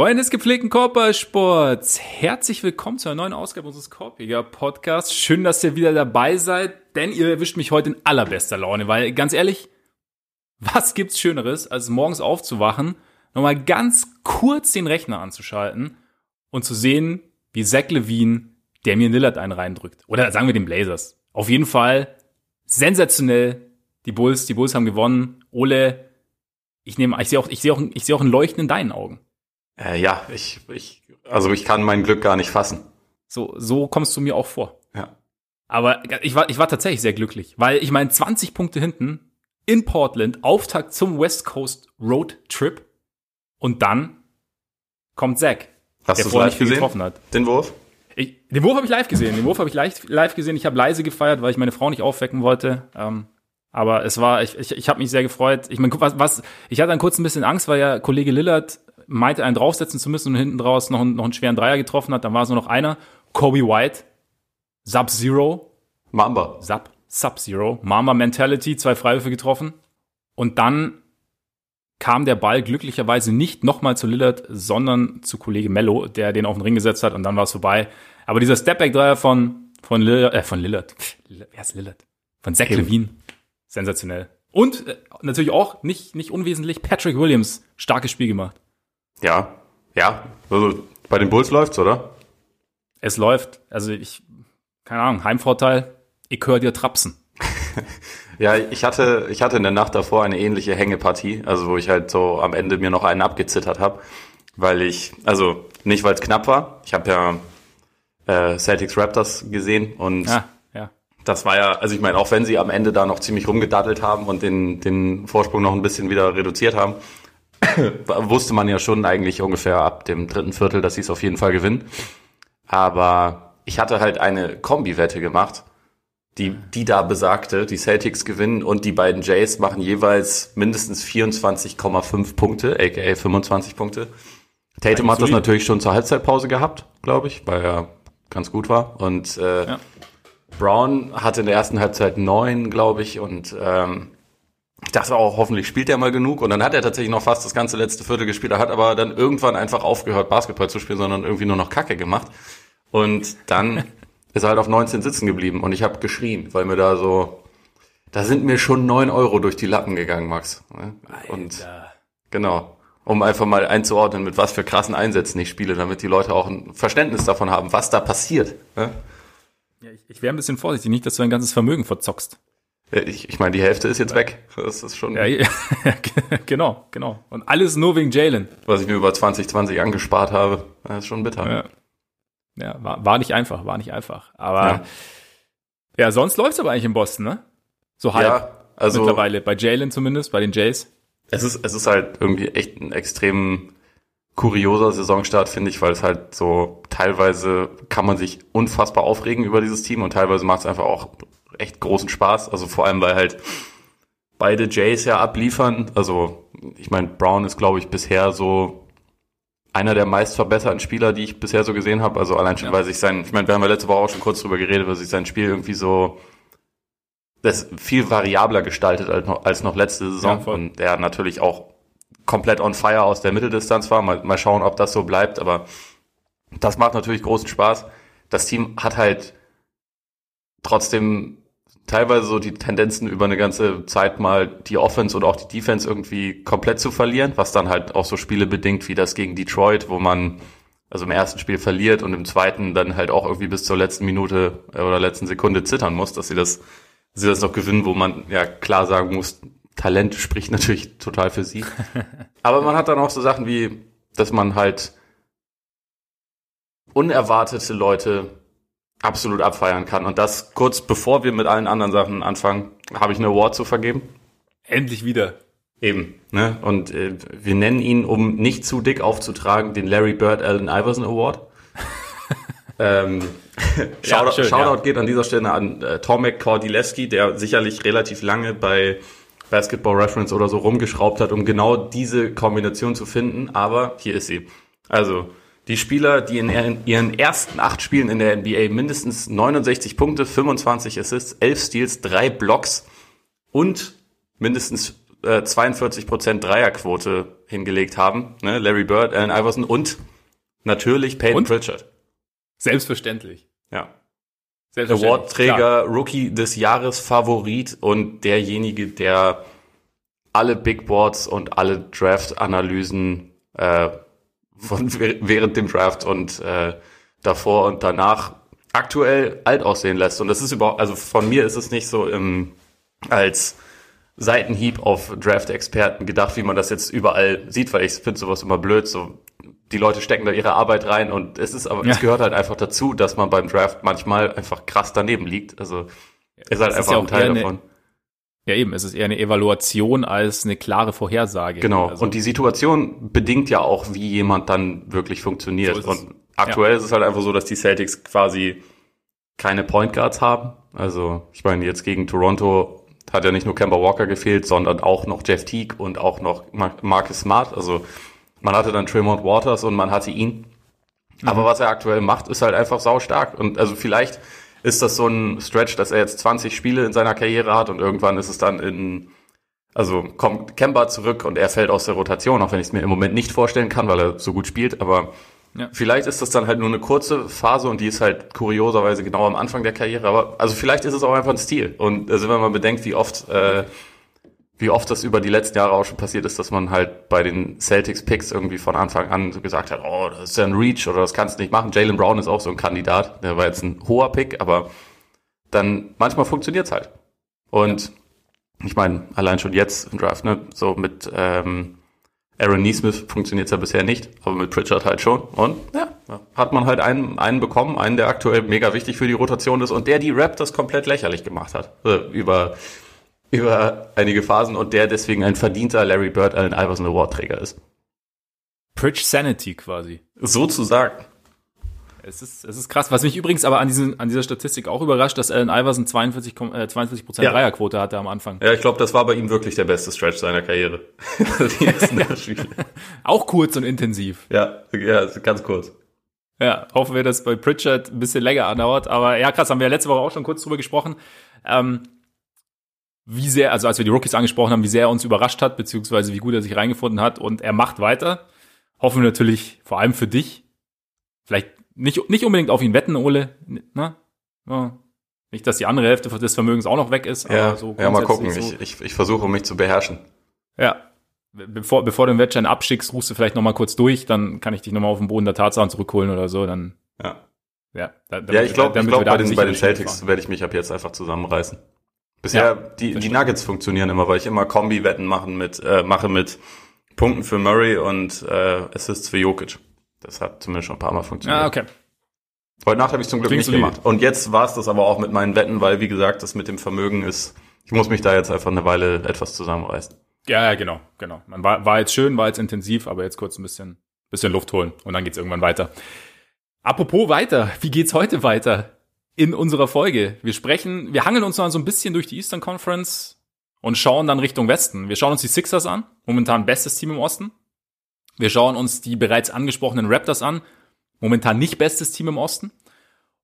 Freunde des gepflegten Korbballsports, herzlich willkommen zu einer neuen Ausgabe unseres Korbjäger Podcasts. Schön, dass ihr wieder dabei seid, denn ihr erwischt mich heute in allerbester Laune, weil ganz ehrlich, was gibt's Schöneres, als morgens aufzuwachen, nochmal ganz kurz den Rechner anzuschalten und zu sehen, wie Zach Levine Damian Lillard einen reindrückt. Oder sagen wir den Blazers. Auf jeden Fall sensationell. Die Bulls, die Bulls haben gewonnen. Ole, ich nehme, ich sehe auch, ich sehe auch, ich sehe auch ein Leuchten in deinen Augen. Äh, ja, ich, ich, also ich kann mein Glück gar nicht fassen. So, so kommst du mir auch vor. Ja. Aber ich war, ich war tatsächlich sehr glücklich, weil ich meine, 20 Punkte hinten in Portland, Auftakt zum West Coast Road Trip und dann kommt Zach, Hast du vorher live gesehen? getroffen hat. Den Wurf? Ich, den Wurf habe ich live gesehen. Den Wurf habe ich live, live gesehen. Ich habe leise gefeiert, weil ich meine Frau nicht aufwecken wollte. Ähm, aber es war, ich, ich, ich habe mich sehr gefreut. Ich meine, was, was, ich hatte dann kurz ein bisschen Angst, weil ja Kollege Lillard meinte, einen draufsetzen zu müssen und hinten draus noch, einen- noch einen schweren Dreier getroffen hat. Dann war es nur noch einer. Kobe White, Sub-Zero, Mamba. Sub, Sub-Zero, Mama Mentality, zwei Freiwürfe getroffen. Und dann kam der Ball glücklicherweise nicht nochmal zu Lillard, sondern zu Kollege Mello, der den auf den Ring gesetzt hat und dann war es vorbei. Aber dieser Stepback-Dreier von, von Lillard, äh, von Lillard, wer ist Lillard? Von Zach. Levine. Sensationell. Und äh, natürlich auch, nicht, nicht unwesentlich, Patrick Williams, starkes Spiel gemacht. Ja. Ja. Also bei den Bulls läuft's, oder? Es läuft, also ich, keine Ahnung, Heimvorteil, ich höre dir trapsen. Ja, ich hatte, ich hatte in der Nacht davor eine ähnliche Hängepartie, also wo ich halt so am Ende mir noch einen abgezittert habe, weil ich, also nicht weil es knapp war, ich habe ja äh, Celtics Raptors gesehen und Ja, ja. das war ja, also ich meine, auch wenn sie am Ende da noch ziemlich rumgedaddelt haben und den, den Vorsprung noch ein bisschen wieder reduziert haben, wusste man ja schon eigentlich ungefähr ab dem dritten Viertel, dass sie es auf jeden Fall gewinnen. Aber ich hatte halt eine Kombi-Wette gemacht, die, die da besagte, die Celtics gewinnen und die beiden Jays machen jeweils mindestens 24,5 Punkte, aka 25 Punkte. Tatum hat das natürlich schon zur Halbzeitpause gehabt, glaube ich, weil er ganz gut war. Und äh, Ja. Brown hatte in der ersten Halbzeit neun, glaube ich, und ähm, ich dachte auch, hoffentlich spielt er mal genug. Und dann hat er tatsächlich noch fast das ganze letzte Viertel gespielt. Er hat aber dann irgendwann einfach aufgehört, Basketball zu spielen, sondern irgendwie nur noch Kacke gemacht. Und dann ist er halt auf 19 sitzen geblieben. Und ich habe geschrien, weil mir da so, da sind mir schon neun Euro durch die Lappen gegangen, Max. Und genau, um einfach mal einzuordnen, mit was für krassen Einsätzen ich spiele, damit die Leute auch ein Verständnis davon haben, was da passiert. ne? ja ich, ich wäre ein bisschen vorsichtig, nicht, dass du dein ganzes Vermögen verzockst. Ja, Ich, ich meine, die Hälfte ist jetzt weg. Das ist schon, Ja, ja, genau, genau. Und alles nur wegen Jalen. was ich mir über 2020 angespart habe. Das ist schon bitter. Ja, ja war, war nicht einfach, war nicht einfach. Aber ja, Ja. sonst läuft's aber eigentlich in Boston, ne? So halb Ja, also mittlerweile. Bei Jalen zumindest, bei den Jays. es ist, es ist halt irgendwie echt ein extrem kurioser Saisonstart, finde ich, weil es halt so teilweise kann man sich unfassbar aufregen über dieses Team und teilweise macht es einfach auch echt großen Spaß. Also vor allem, weil halt beide Jays ja abliefern. Also ich meine, Brown ist, glaube ich, bisher so einer der meist verbesserten Spieler, die ich bisher so gesehen habe. Also allein schon, Ja. weil sich sein, ich meine, wir haben ja letzte Woche auch schon kurz drüber geredet, weil sich sein Spiel irgendwie so das viel variabler gestaltet als noch, als noch letzte Saison. Ja, und der natürlich auch komplett on fire aus der Mitteldistanz war. Mal, mal schauen, ob das so bleibt. Aber das macht natürlich großen Spaß. Das Team hat halt trotzdem teilweise so die Tendenzen über eine ganze Zeit mal die Offense und auch die Defense irgendwie komplett zu verlieren, was dann halt auch so Spiele bedingt wie das gegen Detroit, wo man also im ersten Spiel verliert und im zweiten dann halt auch irgendwie bis zur letzten Minute äh, oder letzten Sekunde zittern muss, dass sie das, dass sie das noch gewinnen, wo man ja klar sagen muss, Talent spricht natürlich total für sie. Aber man hat dann auch so Sachen wie, dass man halt unerwartete Leute absolut abfeiern kann. Und das kurz bevor wir mit allen anderen Sachen anfangen, habe ich eine Award zu vergeben. Endlich wieder. Eben. Ne? Und äh, wir nennen ihn, um nicht zu dick aufzutragen, den Larry Bird Allen Iverson Award. ähm, Shoutout, schön, Shoutout ja. geht an dieser Stelle an äh, Tomek Kordileski, der sicherlich relativ lange bei Basketball Reference oder so rumgeschraubt hat, um genau diese Kombination zu finden. Aber hier ist sie. Also die Spieler, die in ihren- ersten acht Spielen in der NBA mindestens 69 Punkte, 25 Assists, 11 Steals, 3 Blocks und mindestens äh, 42% Dreierquote hingelegt haben. Ne? Larry Bird, Allen Iverson und natürlich Peyton Und? Pritchard. Selbstverständlich. Ja. Selbstverständlich. Awardträger, Klar. Rookie des Jahres Favorit und derjenige, der alle Big Boards und alle Draft-Analysen äh, von während dem Draft und äh, davor und danach aktuell alt aussehen lässt. Und das ist überhaupt, also von mir ist es nicht so im, als Seitenhieb auf Draft-Experten gedacht, wie man das jetzt überall sieht, weil ich finde sowas immer blöd. So, die Leute stecken da ihre Arbeit rein und es ist aber, Ja. es gehört halt einfach dazu, dass man beim Draft manchmal einfach krass daneben liegt. Also ist halt Das ist einfach ja ein Teil eine- davon. Ja, eben. Es ist eher eine Evaluation als eine klare Vorhersage. Genau. Also, und die Situation bedingt ja auch, wie jemand dann wirklich funktioniert. So und aktuell ist es halt einfach so, dass die Celtics quasi keine Point Guards haben. Also, ich meine, jetzt gegen Toronto hat ja nicht nur Kemba Walker gefehlt, sondern auch noch Jeff Teague und auch noch Mar- Marcus Smart. Also, man hatte dann Tremont Waters und man hatte ihn. Mhm. Aber was er aktuell macht, ist halt einfach sau stark. Und also vielleicht ist das so ein Stretch, dass er jetzt 20 Spiele in seiner Karriere hat und irgendwann ist es dann in, also kommt Kemba zurück und er fällt aus der Rotation, auch wenn ich es mir im Moment nicht vorstellen kann, weil er so gut spielt. Aber Ja. vielleicht ist das dann halt nur eine kurze Phase und die ist halt kurioserweise genau am Anfang der Karriere. Aber also vielleicht ist es auch einfach ein Stil. Und also wenn man bedenkt, wie oft äh, wie oft das über die letzten Jahre auch schon passiert ist, dass man halt bei den Celtics Picks irgendwie von Anfang an so gesagt hat, oh, das ist ja ein Reach oder das kannst du nicht machen. Jalen Brown ist auch so ein Kandidat, der war jetzt ein hoher Pick, aber dann manchmal funktioniert's halt. Und ich meine, allein schon jetzt im Draft, ne, so mit ähm, Aaron Neesmith funktioniert's ja bisher nicht, aber mit Pritchard halt schon. Und ja, hat man halt einen, einen bekommen, einen, der aktuell mega wichtig für die Rotation ist und der die Raptors komplett lächerlich gemacht hat. Äh, über über einige Phasen und der deswegen ein verdienter Larry Bird Allen Iverson Award Träger ist. Pritch Sanity quasi. Sozusagen. Es ist, es ist krass. Was mich übrigens aber an, diesen, an dieser Statistik auch überrascht, dass Allen Iverson 42, Kom- äh, 42 Prozent Ja. Dreierquote hatte am Anfang. Ja, ich glaube, das war bei ihm wirklich der beste Stretch seiner Karriere. die ersten Spiele. Auch kurz und intensiv. Ja, ja, ganz kurz. Ja, hoffen wir, dass bei Pritchard ein bisschen länger andauert. Aber ja, krass, haben wir ja letzte Woche auch schon kurz drüber gesprochen. Ähm, wie sehr, also als wir die Rookies angesprochen haben, wie sehr er uns überrascht hat, beziehungsweise wie gut er sich reingefunden hat. Und er macht weiter. Hoffen wir natürlich vor allem für dich. Vielleicht nicht, nicht unbedingt auf ihn wetten, Ole. Ne? Ja. Nicht, dass die andere Hälfte des Vermögens auch noch weg ist. Ja, aber so ja mal gucken. grundsätzlich Ich, ich, ich versuche mich zu beherrschen. Ja. Bevor, bevor du den Wettschein abschickst, rufst du vielleicht noch mal kurz durch, dann kann ich dich noch mal auf den Boden der Tatsachen zurückholen oder so, dann, Ja, ja. Da, damit- ja ich glaube, ich glaub, bei, den, bei den Celtics werde ich mich ab jetzt einfach zusammenreißen. Bisher, Ja, die, die. Nuggets funktionieren immer, weil ich immer Kombi-Wetten machen mit, äh, mache mit Punkten für Murray und äh, Assists für Jokic. Das hat zumindest schon ein paar Mal funktioniert. Ah, okay. Heute Nacht habe ich zum Glück Klingt nicht solide. gemacht. Und jetzt war es das aber auch mit meinen Wetten, weil wie gesagt, das mit dem Vermögen ist, ich muss mich da jetzt einfach eine Weile etwas zusammenreißen. Ja, ja, genau, genau. Man war, war jetzt schön, war jetzt intensiv, aber jetzt kurz ein bisschen, bisschen Luft holen und dann geht's irgendwann weiter. Apropos weiter, wie geht's heute weiter in unserer Folge? Wir sprechen, wir hangeln uns mal so ein bisschen durch die Eastern Conference und schauen dann Richtung Westen. Wir schauen uns die Sixers an, momentan bestes Team im Osten. Wir schauen uns die bereits angesprochenen Raptors an, momentan nicht bestes Team im Osten.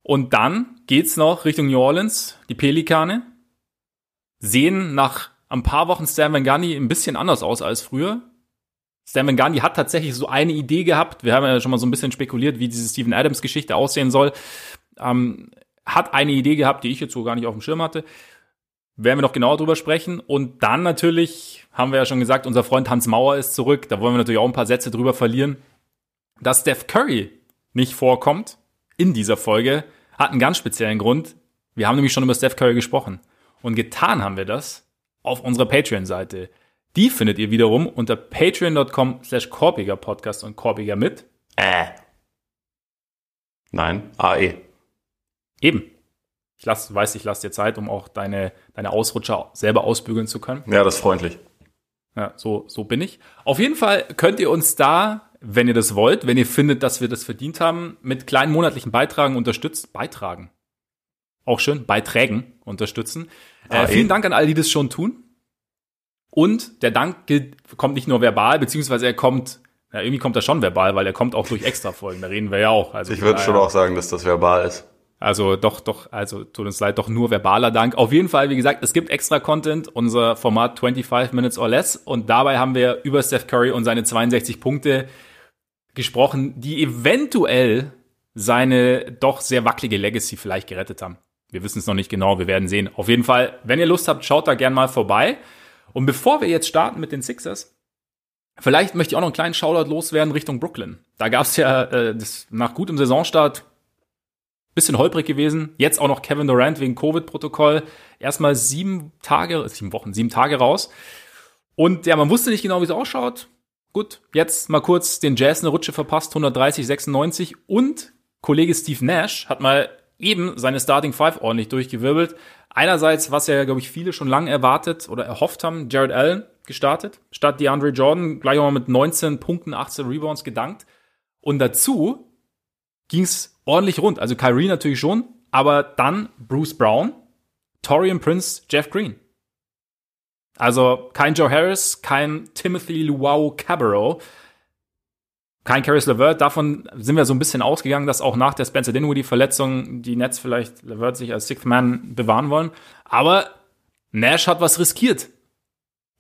Und dann geht's noch Richtung New Orleans, die Pelikane, sehen nach ein paar Wochen Stan Van Gundy ein bisschen anders aus als früher. Stan Van Gundy hat tatsächlich so eine Idee gehabt. Wir haben ja schon mal so ein bisschen spekuliert, wie diese Steven Adams Geschichte aussehen soll. Ähm, hat eine Idee gehabt, die ich jetzt so gar nicht auf dem Schirm hatte. Werden wir noch genauer drüber sprechen. Und dann natürlich, haben wir ja schon gesagt, unser Freund Hans Mauer ist zurück. Da wollen wir natürlich auch ein paar Sätze drüber verlieren. Dass Steph Curry nicht vorkommt in dieser Folge, hat einen ganz speziellen Grund. Wir haben nämlich schon über Steph Curry gesprochen. Und getan haben wir das auf unserer Patreon-Seite. Die findet ihr wiederum unter patreon.com slash korpiger Podcast und korpiger mit. Äh. Nein. AE. Eben. Ich lass, weiß, ich lasse dir Zeit, um auch deine, deine Ausrutscher selber ausbügeln zu können. Ja, das ist freundlich. Ja, so, so bin ich. Auf jeden Fall könnt ihr uns da, wenn ihr das wollt, wenn ihr findet, dass wir das verdient haben, mit kleinen monatlichen Beitragen unterstützen. Beitragen. Auch schön. Beiträgen unterstützen. Äh, Ah, eh. vielen Dank an alle, die das schon tun. Und der Dank gilt, kommt nicht nur verbal, beziehungsweise er kommt, ja, irgendwie kommt er schon verbal, weil er kommt auch durch Extra-Folgen. Da reden wir ja auch. Also Ich würde schon auch sagen, dass das verbal ist. Also doch, doch, also tut uns leid, doch nur verbaler Dank. Auf jeden Fall, wie gesagt, es gibt extra Content, unser Format 25 Minutes or Less. Und dabei haben wir über Steph Curry und seine 62 Punkte gesprochen, die eventuell seine doch sehr wackelige Legacy vielleicht gerettet haben. Wir wissen es noch nicht genau, wir werden sehen. Auf jeden Fall, wenn ihr Lust habt, schaut da gern mal vorbei. Und bevor wir jetzt starten mit den Sixers, vielleicht möchte ich auch noch einen kleinen Shoutout loswerden Richtung Brooklyn. Da gab es ja äh, das, nach gutem Saisonstart bisschen holprig gewesen. Jetzt auch noch Kevin Durant wegen Covid-Protokoll. Erstmal sieben Tage, sieben Wochen, sieben Tage raus. Und ja, man wusste nicht genau, wie es ausschaut. Gut, jetzt mal kurz den Jazz eine Rutsche verpasst, 130, 96. Und Kollege Steve Nash hat mal eben seine Starting Five ordentlich durchgewirbelt. Einerseits, was ja, glaube ich, viele schon lange erwartet oder erhofft haben, Jared Allen gestartet, statt DeAndre Jordan gleich mal mit 19 Punkten, 18 Rebounds gedankt. Und dazu ging's ordentlich rund. Also Kyrie natürlich schon, aber dann Bruce Brown, Torian Prince, Jeff Green. Also kein Joe Harris, kein Timothy Luau Cabarro, kein Caris LeVert. Davon sind wir so ein bisschen ausgegangen, dass auch nach der Spencer Dinwiddie-Verletzung die Nets vielleicht LeVert sich als Sixth Man bewahren wollen. Aber Nash hat was riskiert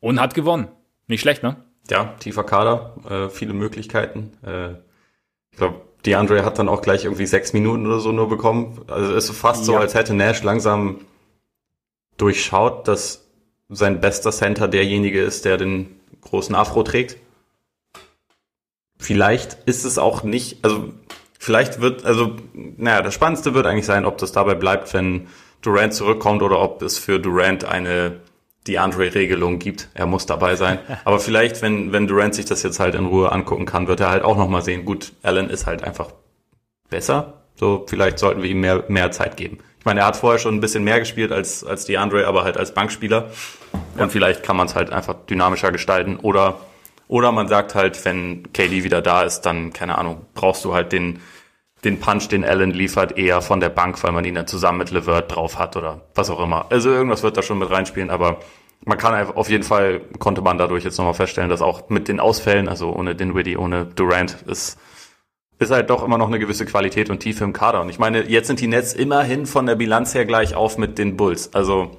und hat gewonnen. Nicht schlecht, ne? Ja, tiefer Kader, äh, viele Möglichkeiten. Äh, ich glaube, DeAndre hat dann auch gleich irgendwie sechs Minuten oder so nur bekommen. Also es ist fast ja. so, als hätte Nash langsam durchschaut, dass sein bester Center derjenige ist, der den großen Afro trägt. Vielleicht ist es auch nicht, also vielleicht wird, also, naja, das Spannendste wird eigentlich sein, ob das dabei bleibt, wenn Durant zurückkommt oder ob es für Durant eine DeAndre-Regelung gibt. Er muss dabei sein. Aber vielleicht, wenn, wenn Durant sich das jetzt halt in Ruhe angucken kann, wird er halt auch nochmal sehen, gut, Allen ist halt einfach besser. So, vielleicht sollten wir ihm mehr, mehr Zeit geben. Ich meine, er hat vorher schon ein bisschen mehr gespielt als, als DeAndre, aber halt als Bankspieler. Und vielleicht kann man es halt einfach dynamischer gestalten. Oder, oder man sagt halt, wenn KD wieder da ist, dann, keine Ahnung, brauchst du halt den, den Punch, den Allen liefert, eher von der Bank, weil man ihn dann zusammen mit Levert drauf hat oder was auch immer. Also irgendwas wird da schon mit reinspielen, aber man kann auf jeden Fall, konnte man dadurch jetzt nochmal feststellen, dass auch mit den Ausfällen, also ohne Dinwiddie, ohne Durant, ist, ist halt doch immer noch eine gewisse Qualität und Tiefe im Kader. Und ich meine, jetzt sind die Nets immerhin von der Bilanz her gleich auf mit den Bulls. Also,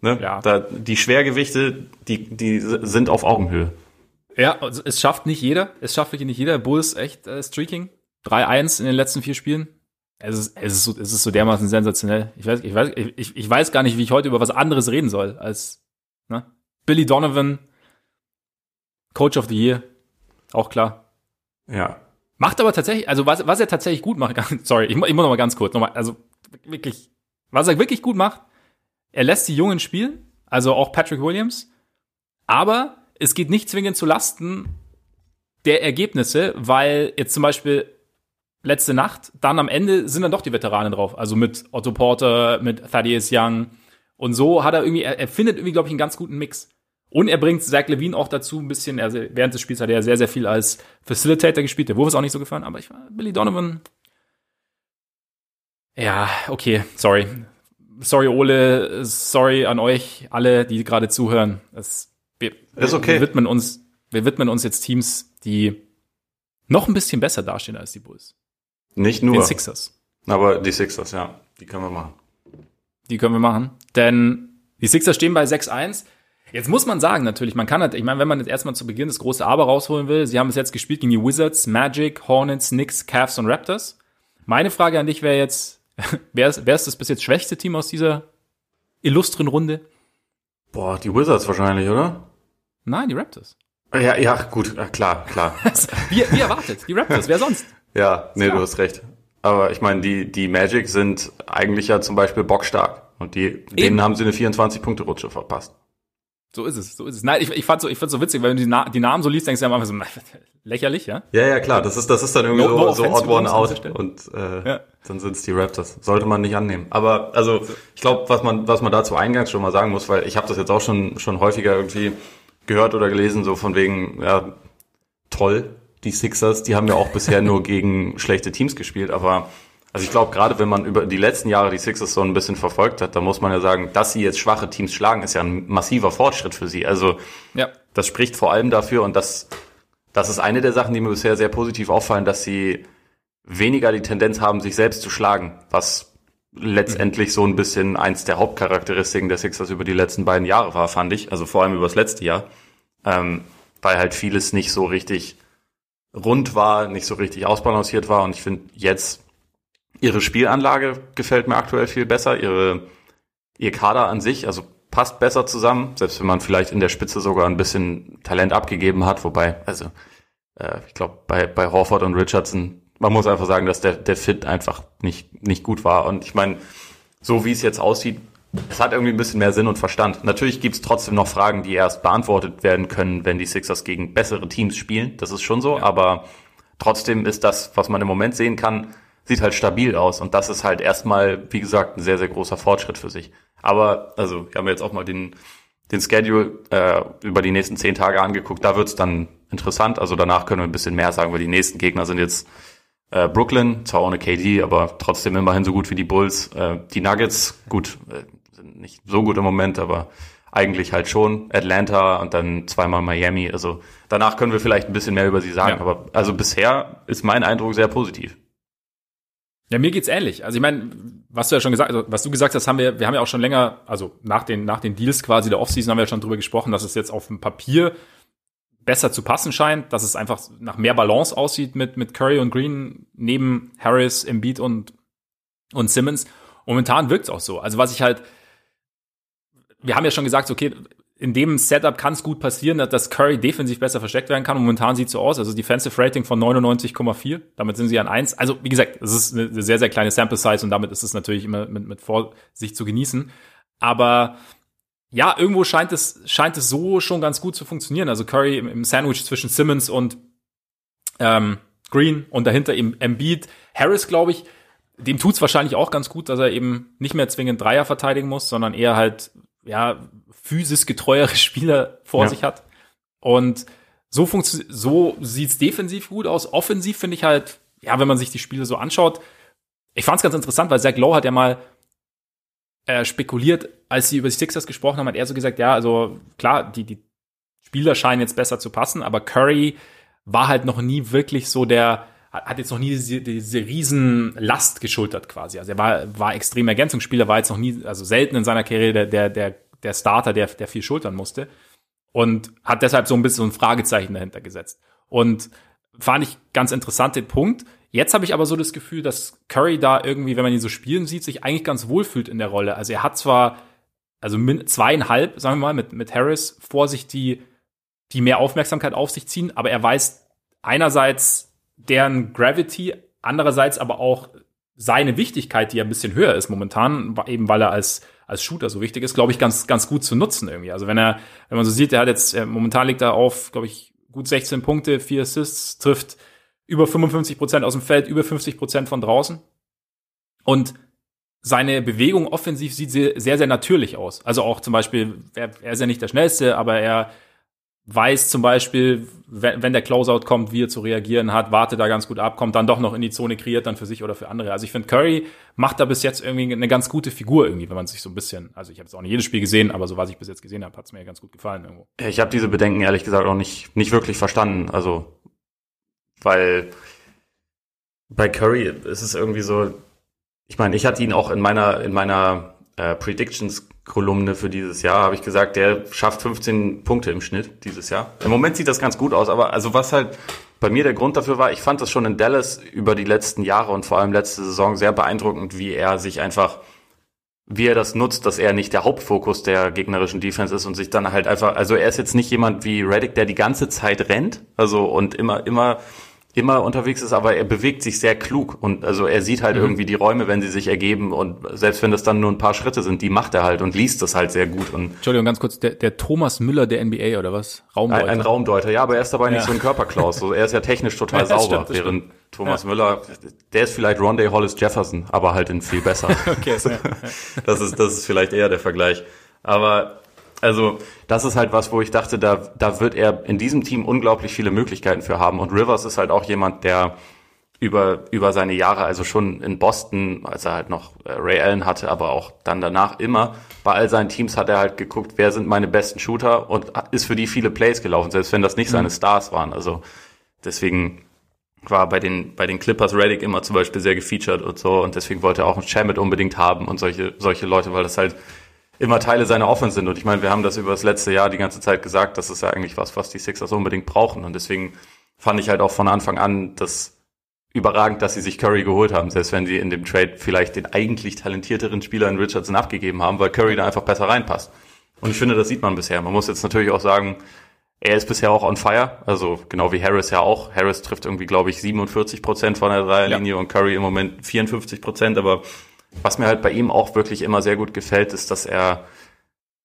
ne, ja. da, die Schwergewichte, die, die sind auf Augenhöhe. Ja, also es schafft nicht jeder. Es schafft wirklich nicht jeder. Bulls echt äh, Streaking. 3-1 in den letzten vier Spielen. Es ist, es ist, so, es ist so dermaßen sensationell. Ich weiß, ich weiß, ich, ich weiß gar nicht, wie ich heute über was anderes reden soll als ne? Billy Donovan, Coach of the Year, auch klar. Ja. Macht aber tatsächlich, also was, was er tatsächlich gut macht, sorry, ich, ich muss noch mal ganz kurz, noch mal, also wirklich, was er wirklich gut macht, er lässt die Jungen spielen, also auch Patrick Williams, aber es geht nicht zwingend zu Lasten der Ergebnisse, weil jetzt zum Beispiel letzte Nacht, dann am Ende sind dann doch die Veteranen drauf. Also mit Otto Porter, mit Thaddeus Young. Und so hat er irgendwie, er, er findet irgendwie, glaube ich, einen ganz guten Mix. Und er bringt Zach Levine auch dazu ein bisschen, also während des Spiels hat er sehr, sehr viel als Facilitator gespielt. Der Wurf ist auch nicht so gefallen, aber ich war Billy Donovan. Ja, okay, sorry. Sorry, Ole, sorry an euch alle, die gerade zuhören. Es, wir, ist okay. Wir widmen uns, wir widmen uns jetzt Teams, die noch ein bisschen besser dastehen als die Bulls. Nicht nur. Den Sixers. Aber die Sixers, ja, die können wir machen. Die können wir machen. Denn die Sixers stehen bei 6-1. Jetzt muss man sagen, natürlich, man kann halt, ich meine, wenn man jetzt erstmal zu Beginn das große Aber rausholen will, sie haben es jetzt gespielt gegen die Wizards, Magic, Hornets, Knicks, Cavs und Raptors. Meine Frage an dich wäre jetzt, wer ist, wer ist das bis jetzt schwächste Team aus dieser illustren Runde? Boah, die Wizards wahrscheinlich, oder? Nein, die Raptors. Ja, ja, gut, klar, klar. wie, wie erwartet, die Raptors, wer sonst? Ja, nee, ja. du hast recht. Aber ich meine, die, die Magic sind eigentlich ja zum Beispiel bockstark. Und die, Eben. denen haben sie eine 24-Punkte-Rutsche verpasst. So ist es, so ist es. Nein, ich, ich fand so, ich fand's so witzig, weil wenn du die, Na die Namen so liest, denkst du ja am Anfang so, lächerlich, ja? Ja, ja, klar. Das ist, das ist dann irgendwie no, so, so odd one out. Und äh, ja. dann sind's die Raptors. Sollte man nicht annehmen. Aber also, ich glaube, was man, was man dazu eingangs schon mal sagen muss, weil ich habe das jetzt auch schon, schon häufiger irgendwie gehört oder gelesen, so von wegen, ja, toll, die Sixers, die haben ja auch bisher nur gegen schlechte Teams gespielt, aber also ich glaube, gerade wenn man über die letzten Jahre die Sixers so ein bisschen verfolgt hat, da muss man ja sagen, dass sie jetzt schwache Teams schlagen, ist ja ein massiver Fortschritt für sie. Also ja. das spricht vor allem dafür und das, das ist eine der Sachen, die mir bisher sehr positiv auffallen, dass sie weniger die Tendenz haben, sich selbst zu schlagen, was letztendlich so ein bisschen eins der Hauptcharakteristiken der Sixers über die letzten beiden Jahre war, fand ich. Also vor allem über das letzte Jahr. Ähm, weil halt vieles nicht so richtig rund war, nicht so richtig ausbalanciert war. Und ich finde jetzt ihre Spielanlage gefällt mir aktuell viel besser. Ihre, ihr Kader an sich, also passt besser zusammen, selbst wenn man vielleicht in der Spitze sogar ein bisschen Talent abgegeben hat. Wobei, also äh, ich glaube, bei, bei Horford und Richardson, man muss einfach sagen, dass der, der Fit einfach nicht, nicht gut war. Und ich meine, so wie es jetzt aussieht, es hat irgendwie ein bisschen mehr Sinn und Verstand. Natürlich gibt's trotzdem noch Fragen, die erst beantwortet werden können, wenn die Sixers gegen bessere Teams spielen. Das ist schon so, ja. aber trotzdem ist das, was man im Moment sehen kann, sieht halt stabil aus. Und das ist halt erstmal, wie gesagt, ein sehr, sehr großer Fortschritt für sich. Aber, also, wir haben jetzt auch mal den, den Schedule äh, über die nächsten zehn Tage angeguckt. Da wird's dann interessant. Also danach können wir ein bisschen mehr sagen, weil die nächsten Gegner sind jetzt äh, Brooklyn, zwar ohne KD, aber trotzdem immerhin so gut wie die Bulls. Äh, die Nuggets, gut, äh, nicht so gut im Moment, aber eigentlich halt schon. Atlanta und dann zweimal Miami. Also danach können wir vielleicht ein bisschen mehr über sie sagen. Ja. Aber also bisher ist mein Eindruck sehr positiv. Ja, mir geht's ähnlich. Also ich meine, was du ja schon gesagt, also was du gesagt hast, haben wir, wir haben ja auch schon länger, also nach den nach den Deals quasi der Offseason haben wir ja schon drüber gesprochen, dass es jetzt auf dem Papier besser zu passen scheint, dass es einfach nach mehr Balance aussieht mit mit Curry und Green neben Harris, Embiid und und Simmons. Momentan wirkt's auch so. Also was ich halt, wir haben ja schon gesagt, okay, in dem Setup kann es gut passieren, dass Curry defensiv besser versteckt werden kann. Momentan sieht so aus, also Defensive Rating von 99,4. Damit sind sie an 1. Also, wie gesagt, es ist eine sehr, sehr kleine Sample Size und damit ist es natürlich immer mit, mit Vorsicht zu genießen. Aber ja, irgendwo scheint es, scheint es so schon ganz gut zu funktionieren. Also Curry im, im Sandwich zwischen Simmons und ähm, Green und dahinter eben Embiid. Harris, glaube ich, dem tut's wahrscheinlich auch ganz gut, dass er eben nicht mehr zwingend Dreier verteidigen muss, sondern eher halt ja physisch getreuere Spieler vor ja. sich hat. Und so funktioniert, so sieht's defensiv gut aus. Offensiv finde ich halt, ja, wenn man sich die Spiele so anschaut, ich fand's ganz interessant, weil Zach Lowe hat ja mal äh, spekuliert, als sie über die Sixers gesprochen haben, hat er so gesagt, ja, also klar, die, die Spieler scheinen jetzt besser zu passen, aber Curry war halt noch nie wirklich so der, hat jetzt noch nie diese, diese riesen Last geschultert quasi. Also er war, war extrem Ergänzungsspieler, war jetzt noch nie, also selten in seiner Karriere der, der, der, der Starter, der, der viel schultern musste. Und hat deshalb so ein bisschen so ein Fragezeichen dahinter gesetzt. Und fand ich ganz interessant den Punkt. Jetzt habe ich aber so das Gefühl, dass Curry da irgendwie, wenn man ihn so spielen sieht, sich eigentlich ganz wohl fühlt in der Rolle. Also er hat zwar, also zweieinhalb, sagen wir mal, mit, mit Harris vor sich, die, die mehr Aufmerksamkeit auf sich ziehen, aber er weiß einerseits, deren Gravity, andererseits aber auch seine Wichtigkeit, die ja ein bisschen höher ist momentan, eben weil er als als Shooter so wichtig ist, glaube ich, ganz ganz gut zu nutzen irgendwie. Also wenn er, wenn man so sieht, er hat jetzt momentan liegt er auf, glaube ich, gut 16 Punkte, vier Assists, trifft über 55 Prozent aus dem Feld, über 50 Prozent von draußen und seine Bewegung offensiv sieht sehr, sehr, sehr natürlich aus. Also auch zum Beispiel, er, er ist ja nicht der schnellste, aber er weiß zum Beispiel, wenn, wenn der Closeout kommt, wie er zu reagieren hat, wartet da ganz gut ab, kommt dann doch noch in die Zone, kreiert dann für sich oder für andere. Also ich finde, Curry macht da bis jetzt irgendwie eine ganz gute Figur irgendwie, wenn man sich so ein bisschen, also ich habe jetzt auch nicht jedes Spiel gesehen, aber so was ich bis jetzt gesehen habe, hat es mir ganz gut gefallen irgendwo. Ich habe diese Bedenken ehrlich gesagt auch nicht, nicht wirklich verstanden. Also, weil bei Curry ist es irgendwie so, ich meine, ich hatte ihn auch in meiner, in meiner äh, Predictions Kolumne für dieses Jahr habe ich gesagt, der schafft 15 Punkte im Schnitt dieses Jahr. Im Moment sieht das ganz gut aus, aber also was halt bei mir der Grund dafür war, ich fand das schon in Dallas über die letzten Jahre und vor allem letzte Saison sehr beeindruckend, wie er sich einfach wie er das nutzt, dass er nicht der Hauptfokus der gegnerischen Defense ist und sich dann halt einfach, also er ist jetzt nicht jemand wie Reddick, der die ganze Zeit rennt, also und immer, immer immer unterwegs ist, aber er bewegt sich sehr klug und also er sieht halt mhm. irgendwie die Räume, wenn sie sich ergeben und selbst wenn das dann nur ein paar Schritte sind, die macht er halt und liest das halt sehr gut. Und Entschuldigung, ganz kurz, der, der Thomas Müller der NBA oder was? Raumdeuter. Ein, ein Raumdeuter, ja, aber er ist dabei ja. nicht so ein Körperklaus. So, er ist ja technisch total ja, sauber, stimmt, während stimmt. Thomas ja. Müller, der ist vielleicht Rondé Hollis Jefferson, aber halt in viel besser. okay, das ist das ist vielleicht eher der Vergleich. Aber also das ist halt was, wo ich dachte, da, da wird er in diesem Team unglaublich viele Möglichkeiten für haben. Und Rivers ist halt auch jemand, der über, über seine Jahre, also schon in Boston, als er halt noch äh, Ray Allen hatte, aber auch dann danach immer, bei all seinen Teams hat er halt geguckt, wer sind meine besten Shooter und ist für die viele Plays gelaufen, selbst wenn das nicht mhm. seine Stars waren. Also deswegen war bei den, bei den Clippers Reddick immer zum Beispiel sehr gefeatured und so und deswegen wollte er auch einen Shamit unbedingt haben und solche, solche Leute, weil das halt immer Teile seiner Offense sind. Und ich meine, wir haben das über das letzte Jahr die ganze Zeit gesagt, das ist ja eigentlich was, was die Sixers unbedingt brauchen. Und deswegen fand ich halt auch von Anfang an das überragend, dass sie sich Curry geholt haben, selbst wenn sie in dem Trade vielleicht den eigentlich talentierteren Spieler in Richardson abgegeben haben, weil Curry da einfach besser reinpasst. Und ich finde, das sieht man bisher. Man muss jetzt natürlich auch sagen, er ist bisher auch on fire, also genau wie Harris ja auch. Harris trifft irgendwie, glaube ich, 47 Prozent von der Dreierlinie ja. und Curry im Moment 54 Prozent. Aber was mir halt bei ihm auch wirklich immer sehr gut gefällt, ist, dass er,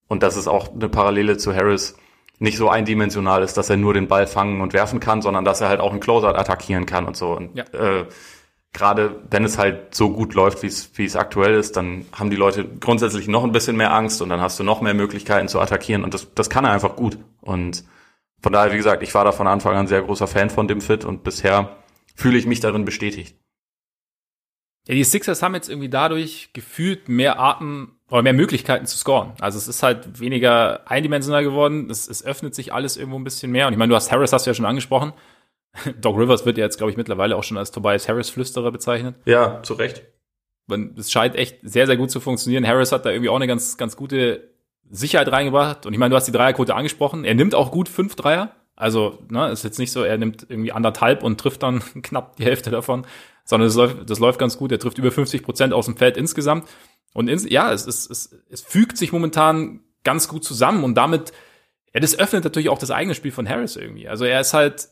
und das ist auch eine Parallele zu Harris, nicht so eindimensional ist, dass er nur den Ball fangen und werfen kann, sondern dass er halt auch einen Closeout attackieren kann und so. Und ja. äh, gerade wenn es halt so gut läuft, wie es wie es aktuell ist, dann haben die Leute grundsätzlich noch ein bisschen mehr Angst und dann hast du noch mehr Möglichkeiten zu attackieren und das, das kann er einfach gut. Und von daher, wie gesagt, ich war da von Anfang an sehr großer Fan von dem Fit und bisher fühle ich mich darin bestätigt. Ja, die Sixers haben jetzt irgendwie dadurch gefühlt mehr Arten oder mehr Möglichkeiten zu scoren. Also es ist halt weniger eindimensional geworden. Es, es öffnet sich alles irgendwo ein bisschen mehr. Und ich meine, du hast Harris, hast du ja schon angesprochen. Doc Rivers wird ja jetzt, glaube ich, mittlerweile auch schon als Tobias Harris Flüsterer bezeichnet. Ja, zu Recht. Es scheint echt sehr, sehr gut zu funktionieren. Harris hat da irgendwie auch eine ganz, ganz gute Sicherheit reingebracht. Und ich meine, du hast die Dreierquote angesprochen. Er nimmt auch gut fünf Dreier. Also, ne, ist jetzt nicht so, er nimmt irgendwie anderthalb und trifft dann knapp die Hälfte davon, sondern das läuft, das läuft ganz gut. Er trifft über 50 Prozent aus dem Feld insgesamt. Und ins, ja, es, es, es, es fügt sich momentan ganz gut zusammen und damit, ja, das öffnet natürlich auch das eigene Spiel von Harris irgendwie. Also er ist halt,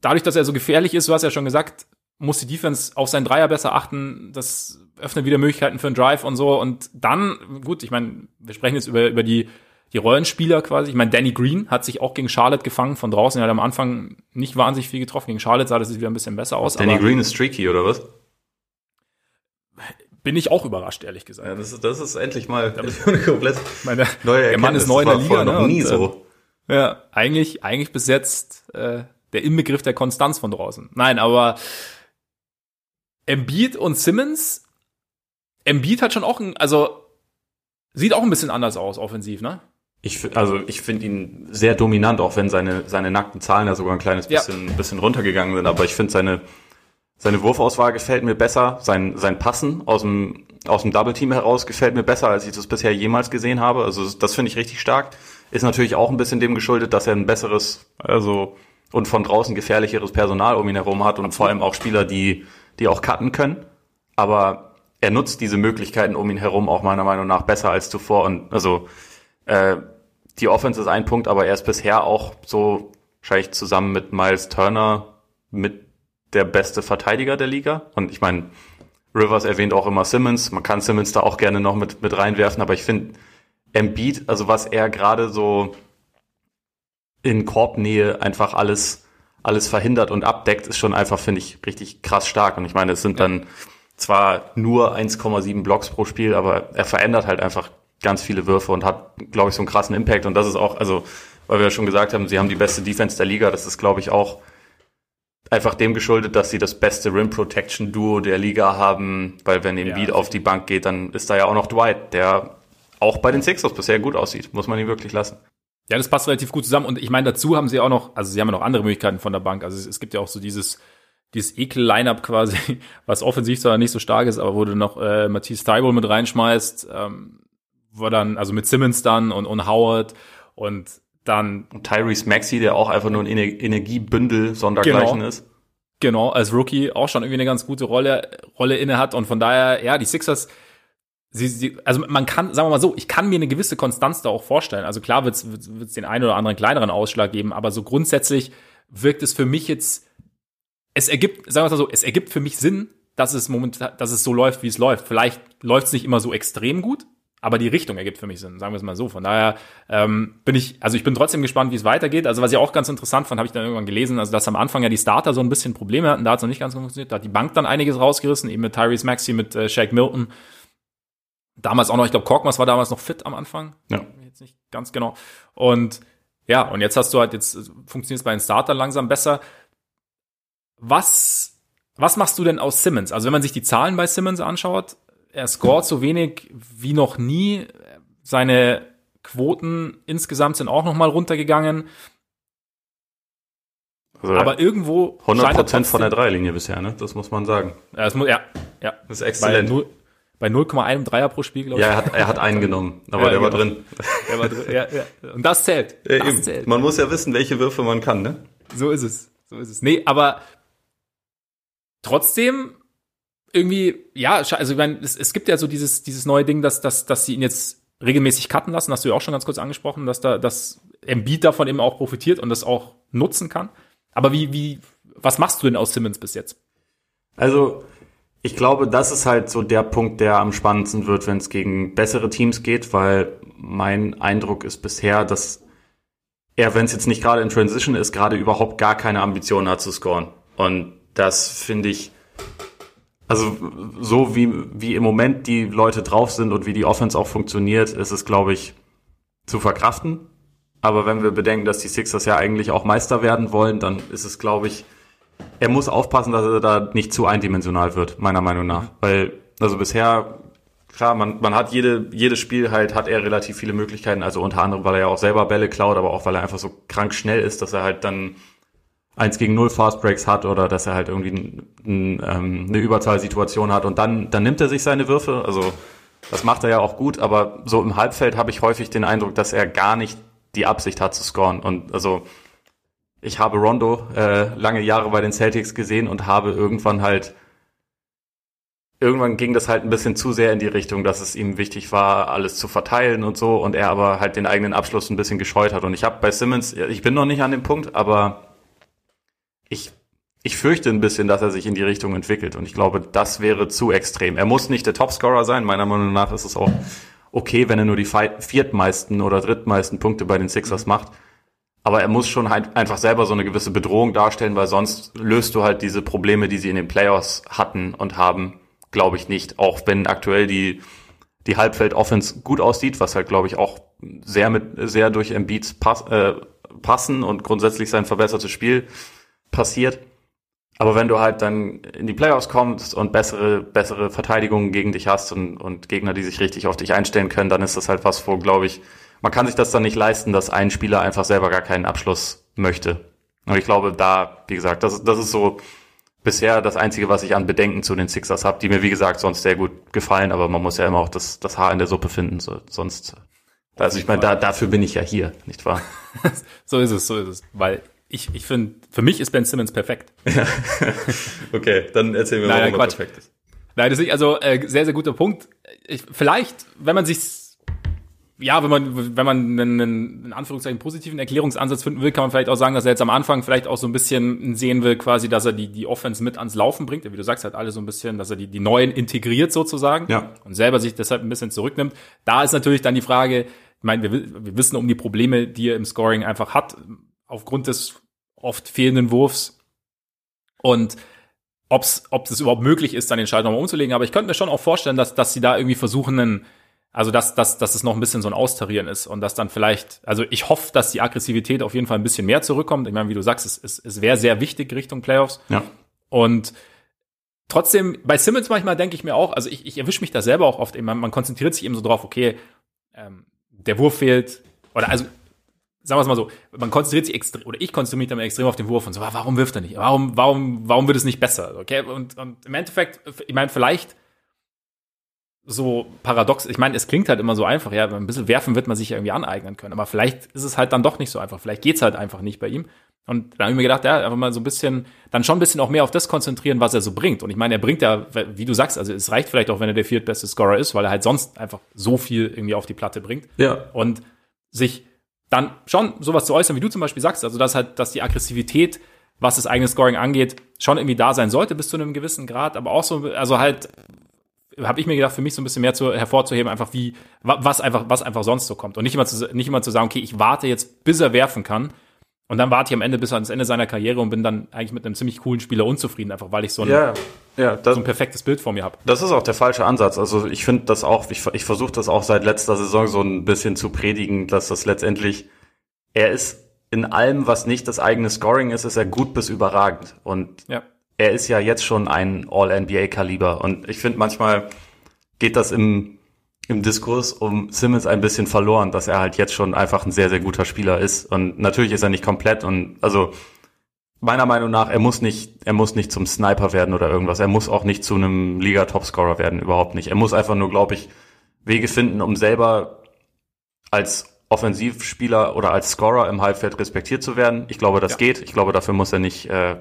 dadurch, dass er so gefährlich ist, du hast ja schon gesagt, muss die Defense auf seinen Dreier besser achten. Das öffnet wieder Möglichkeiten für einen Drive und so. Und dann, gut, ich meine, wir sprechen jetzt über, über die, die Rollenspieler quasi. Ich meine, Danny Green hat sich auch gegen Charlotte gefangen von draußen. Er hat am Anfang nicht wahnsinnig viel getroffen. Gegen Charlotte sah das wieder ein bisschen besser aus. Danny Green ist streaky, oder was? Bin ich auch überrascht, ehrlich gesagt. Ja, das ist, das ist endlich mal eine komplett meine, neue. Der Mann ist neu in der Liga. Ne? Noch nie und, so. Äh, ja, eigentlich, eigentlich bis jetzt äh, der Inbegriff der Konstanz von draußen. Nein, aber Embiid und Simmons, Embiid hat schon auch ein, also sieht auch ein bisschen anders aus offensiv, ne? Ich, also ich finde ihn sehr dominant, auch wenn seine, seine nackten Zahlen ja sogar ein kleines bisschen, ja. bisschen runtergegangen sind. Aber ich finde seine, seine Wurfauswahl gefällt mir besser. Sein, sein Passen aus dem, aus dem Double Team heraus gefällt mir besser, als ich das bisher jemals gesehen habe. Also das finde ich richtig stark. Ist natürlich auch ein bisschen dem geschuldet, dass er ein besseres, also und von draußen gefährlicheres Personal um ihn herum hat und vor allem auch Spieler, die die auch cutten können. Aber er nutzt diese Möglichkeiten um ihn herum auch meiner Meinung nach besser als zuvor. Und also äh, die Offense ist ein Punkt, aber er ist bisher auch so wahrscheinlich zusammen mit Miles Turner mit der beste Verteidiger der Liga. Und ich meine, Rivers erwähnt auch immer Simmons. Man kann Simmons da auch gerne noch mit, mit reinwerfen, aber ich finde Embiid, also was er gerade so in Korbnähe einfach alles alles verhindert und abdeckt, ist schon einfach, finde ich, richtig krass stark. Und ich meine, es sind ja. dann zwar nur 1,7 Blocks pro Spiel, aber er verändert halt einfach ganz viele Würfe und hat, glaube ich, so einen krassen Impact. Und das ist auch, also, weil wir ja schon gesagt haben, sie haben die beste Defense der Liga. Das ist, glaube ich, auch einfach dem geschuldet, dass sie das beste Rim Protection Duo der Liga haben, weil wenn Embiid ja, auf die Bank geht, dann ist da ja auch noch Dwight, der auch bei den Sixers bisher gut aussieht, muss man ihn wirklich lassen. Ja, das passt relativ gut zusammen. Und ich meine, dazu haben sie auch noch, also sie haben ja noch andere Möglichkeiten von der Bank. Also es, es gibt ja auch so dieses, dieses Ekel-Line-Up quasi, was offensiv zwar nicht so stark ist, aber wo du noch äh, Matisse Thybulle mit reinschmeißt, ähm, wo dann, also mit Simmons dann und, und Howard und dann und Tyrese Maxey, der auch einfach nur ein Ener Energiebündel sondergleichen genau, ist. Genau, als Rookie auch schon irgendwie eine ganz gute Rolle, Rolle inne hat und von daher, ja, die Sixers, sie, sie, also man kann, sagen wir mal so, ich kann mir eine gewisse Konstanz da auch vorstellen. Also klar wird es den einen oder anderen kleineren Ausschlag geben, aber so grundsätzlich wirkt es für mich jetzt, es ergibt, sagen wir mal so, es ergibt für mich Sinn, dass es momentan, dass es so läuft, wie es läuft. Vielleicht läuft es nicht immer so extrem gut, aber die Richtung ergibt für mich Sinn, sagen wir es mal so. Von daher ähm, bin ich, also ich bin trotzdem gespannt, wie es weitergeht. Also was ich auch ganz interessant fand, habe ich dann irgendwann gelesen, also dass am Anfang ja die Starter so ein bisschen Probleme hatten, da hat es noch nicht ganz funktioniert, da hat die Bank dann einiges rausgerissen, eben mit Tyrese Maxey, mit äh, Shaq Milton Damals auch noch, ich glaube, Korkmaz war damals noch fit am Anfang. Ja. Jetzt nicht ganz genau. Und ja, und jetzt hast du halt, jetzt funktioniert es bei den Startern langsam besser. Was, was machst du denn aus Simmons? Also wenn man sich die Zahlen bei Simmons anschaut, er scoret so wenig wie noch nie. Seine Quoten insgesamt sind auch noch mal runtergegangen. Also aber irgendwo 100 Prozent von der Dreilinie bisher, ne? Das muss man sagen. Ja, das muss, ja, ja. Das ist exzellent. Bei, null- bei 0,1 Dreier pro Spiel, glaube ich. Ja, er hat, er hat einen genommen, aber Ja, der war genau. drin. Der war drin. Ja, ja. Und das zählt. Ja, Das eben. zählt. Man muss ja wissen, welche Würfe man kann, ne? So ist es. So ist es. Nee, aber trotzdem irgendwie, ja, also ich meine, es, es gibt ja so dieses, dieses neue Ding, dass, dass, dass sie ihn jetzt regelmäßig cutten lassen, hast du ja auch schon ganz kurz angesprochen, dass da, dass Embiid davon eben auch profitiert und das auch nutzen kann. Aber wie, wie, was machst du denn aus Simmons bis jetzt? Also, ich glaube, das ist halt so der Punkt, der am spannendsten wird, wenn es gegen bessere Teams geht, weil mein Eindruck ist bisher, dass er, wenn es jetzt nicht gerade in Transition ist, gerade überhaupt gar keine Ambitionen hat zu scoren. Und das finde ich, also so wie, wie im Moment die Leute drauf sind und wie die Offense auch funktioniert, ist es, glaube ich, zu verkraften. Aber wenn wir bedenken, dass die Sixers ja eigentlich auch Meister werden wollen, dann ist es, glaube ich, er muss aufpassen, dass er da nicht zu eindimensional wird, meiner Meinung nach. Weil, also bisher, klar, man, man hat jede, jedes Spiel halt, hat er relativ viele Möglichkeiten, also unter anderem, weil er ja auch selber Bälle klaut, aber auch weil er einfach so krank schnell ist, dass er halt dann eins gegen null Fastbreaks hat oder dass er halt irgendwie ein, ein, ähm, eine Überzahlsituation hat und dann, dann nimmt er sich seine Würfe, also das macht er ja auch gut, aber so im Halbfeld habe ich häufig den Eindruck, dass er gar nicht die Absicht hat zu scoren. Und also ich habe Rondo äh, lange Jahre bei den Celtics gesehen und habe irgendwann halt irgendwann ging das halt ein bisschen zu sehr in die Richtung, dass es ihm wichtig war, alles zu verteilen und so und er aber halt den eigenen Abschluss ein bisschen gescheut hat. Und ich habe bei Simmons, ich bin noch nicht an dem Punkt, aber ich ich fürchte ein bisschen, dass er sich in die Richtung entwickelt und ich glaube, das wäre zu extrem. Er muss nicht der Topscorer sein, meiner Meinung nach ist es auch okay, wenn er nur die viertmeisten oder drittmeisten Punkte bei den Sixers macht. Aber er muss schon halt einfach selber so eine gewisse Bedrohung darstellen, weil sonst löst du halt diese Probleme, die sie in den Playoffs hatten und haben, glaube ich nicht. Auch wenn aktuell die, die Halbfeld-Offense gut aussieht, was halt, glaube ich, auch sehr mit, sehr durch Embiids pass, äh, passen und grundsätzlich sein verbessertes Spiel passiert. Aber wenn du halt dann in die Playoffs kommst und bessere, bessere Verteidigungen gegen dich hast und, und Gegner, die sich richtig auf dich einstellen können, dann ist das halt was, wo, glaube ich, man kann sich das dann nicht leisten, dass ein Spieler einfach selber gar keinen Abschluss möchte. Und ich glaube, da, wie gesagt, das, das ist so bisher das Einzige, was ich an Bedenken zu den Sixers habe, die mir, wie gesagt, sonst sehr gut gefallen, aber man muss ja immer auch das, das Haar in der Suppe finden, so, sonst, also ich meine, da, dafür bin ich ja hier, nicht wahr? So ist es, so ist es. Weil ich, ich finde, für mich ist Ben Simmons perfekt. Okay, dann erzähl mir warum nein, er Quatsch. perfekt ist. Nein, das ist nicht, also äh, sehr, sehr guter Punkt. Ich, vielleicht, wenn man sich ja, wenn man, wenn man einen, einen in Anführungszeichen positiven Erklärungsansatz finden will, kann man vielleicht auch sagen, dass er jetzt am Anfang vielleicht auch so ein bisschen sehen will, quasi, dass er die, die Offense mit ans Laufen bringt. Wie du sagst, halt alle so ein bisschen, dass er die, die neuen integriert sozusagen. Ja. Und selber sich deshalb ein bisschen zurücknimmt. Da ist natürlich dann die Frage, ich meine, wir, wi- wir wissen um die Probleme, die er im Scoring einfach hat, aufgrund des oft fehlenden Wurfs. Und ob's, ob es überhaupt möglich ist, dann den Schalter nochmal umzulegen. Aber ich könnte mir schon auch vorstellen, dass, dass sie da irgendwie versuchen, einen, also dass, dass, dass es noch ein bisschen so ein Austarieren ist und dass dann vielleicht, also ich hoffe, dass die Aggressivität auf jeden Fall ein bisschen mehr zurückkommt. Ich meine, wie du sagst, es, es, es wäre sehr wichtig Richtung Playoffs. Ja. Und trotzdem, bei Simmons manchmal denke ich mir auch, also ich, ich erwische mich da selber auch oft, man, man konzentriert sich eben so drauf, okay, ähm, der Wurf fehlt, oder also, sagen wir es mal so, man konzentriert sich extrem, oder ich konzentriere mich dann extrem auf den Wurf und so, ah, warum wirft er nicht? Warum, warum, warum wird es nicht besser? Okay, und, und im Endeffekt, ich meine, vielleicht so paradox, ich meine, es klingt halt immer so einfach, ja, ein bisschen werfen wird man sich irgendwie aneignen können, aber vielleicht ist es halt dann doch nicht so einfach, vielleicht geht's halt einfach nicht bei ihm. Und dann habe ich mir gedacht, ja, einfach mal so ein bisschen, dann schon ein bisschen auch mehr auf das konzentrieren, was er so bringt. Und ich meine, er bringt ja, wie du sagst, also es reicht vielleicht auch, wenn er der viertbeste Scorer ist, weil er halt sonst einfach so viel irgendwie auf die Platte bringt. Ja. Und sich dann schon sowas zu äußern, wie du zum Beispiel sagst, also dass halt, dass die Aggressivität, was das eigene Scoring angeht, schon irgendwie da sein sollte bis zu einem gewissen Grad, aber auch so, also halt, habe ich mir gedacht, für mich so ein bisschen mehr zu, hervorzuheben, einfach wie, wa- was einfach, was einfach sonst so kommt. Und nicht immer zu, nicht immer zu sagen, okay, ich warte jetzt, bis er werfen kann. Und dann warte ich am Ende bis ans Ende seiner Karriere und bin dann eigentlich mit einem ziemlich coolen Spieler unzufrieden, einfach weil ich so ein, Ja, ja, das, so ein perfektes Bild vor mir habe. Das ist auch der falsche Ansatz. Also ich finde das auch, ich, ich versuche das auch seit letzter Saison so ein bisschen zu predigen, dass das letztendlich, er ist in allem, was nicht das eigene Scoring ist, ist er gut bis überragend. Und Ja. er ist ja jetzt schon ein All-NBA-Kaliber. Und ich finde, manchmal geht das im, im Diskurs um Simmons ein bisschen verloren, dass er halt jetzt schon einfach ein sehr, sehr guter Spieler ist. Und natürlich ist er nicht komplett. Und also meiner Meinung nach, er muss nicht, er muss nicht zum Sniper werden oder irgendwas. Er muss auch nicht zu einem Liga-Topscorer werden, überhaupt nicht. Er muss einfach nur, glaube ich, Wege finden, um selber als Offensivspieler oder als Scorer im Halbfeld respektiert zu werden. Ich glaube, das ja. geht. Ich glaube, dafür muss er nicht, äh,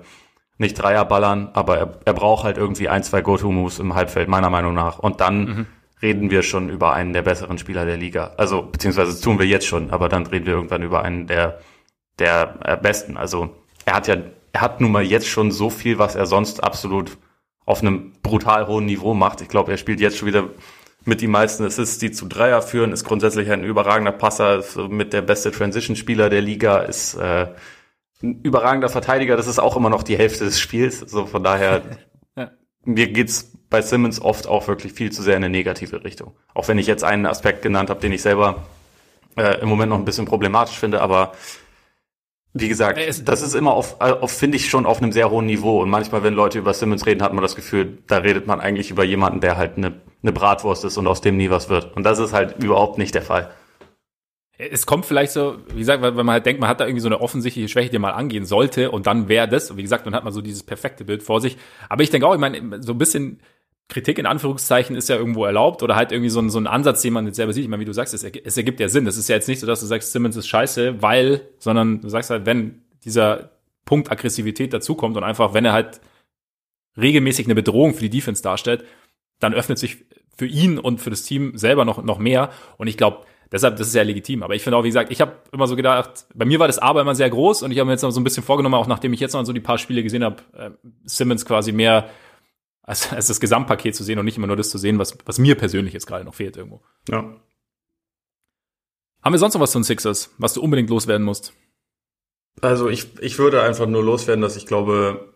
nicht Dreier ballern, aber er, er braucht halt irgendwie ein, zwei Go-To-Moves im Halbfeld, meiner Meinung nach. Und dann mhm. Reden wir schon über einen der besseren Spieler der Liga. Also, beziehungsweise tun wir jetzt schon, aber dann reden wir irgendwann über einen der, der äh, besten. Also, er hat ja, er hat nun mal jetzt schon so viel, was er sonst absolut auf einem brutal hohen Niveau macht. Ich glaube, er spielt jetzt schon wieder mit die meisten Assists, die zu Dreier führen, ist grundsätzlich ein überragender Passer, ist mit der beste Transition-Spieler der Liga, ist äh, ein überragender Verteidiger, das ist auch immer noch die Hälfte des Spiels. So von daher, ja. mir geht's bei Simmons oft auch wirklich viel zu sehr in eine negative Richtung. Auch wenn ich jetzt einen Aspekt genannt habe, den ich selber äh, im Moment noch ein bisschen problematisch finde, aber wie gesagt, das ist immer auf, auf finde ich schon auf einem sehr hohen Niveau. Und manchmal, wenn Leute über Simmons reden, hat man das Gefühl, da redet man eigentlich über jemanden, der halt eine, eine Bratwurst ist und aus dem nie was wird. Und das ist halt überhaupt nicht der Fall. Es kommt vielleicht so, wie gesagt, wenn man halt denkt, man hat da irgendwie so eine offensichtliche Schwäche, die man angehen sollte, und dann wäre das, und wie gesagt, dann hat man so dieses perfekte Bild vor sich. Aber ich denke auch, ich meine, so ein bisschen Kritik in Anführungszeichen ist ja irgendwo erlaubt oder halt irgendwie so ein, so ein Ansatz, den man jetzt selber sieht. Ich meine, wie du sagst, es, es ergibt ja Sinn. Das ist ja jetzt nicht so, dass du sagst, Simmons ist scheiße, weil, sondern du sagst halt, wenn dieser Punkt Aggressivität dazukommt und einfach, wenn er halt regelmäßig eine Bedrohung für die Defense darstellt, dann öffnet sich für ihn und für das Team selber noch, noch mehr. Und ich glaube, deshalb, das ist ja legitim. Aber ich finde auch, wie gesagt, ich habe immer so gedacht, bei mir war das Aber immer sehr groß und ich habe mir jetzt noch so ein bisschen vorgenommen, auch nachdem ich jetzt noch so die paar Spiele gesehen habe, äh, Simmons quasi mehr als, als das Gesamtpaket zu sehen und nicht immer nur das zu sehen, was, was mir persönlich jetzt gerade noch fehlt irgendwo. Ja. Haben wir sonst noch was von Sixers, was du unbedingt loswerden musst? Also ich, ich würde einfach nur loswerden, dass ich glaube,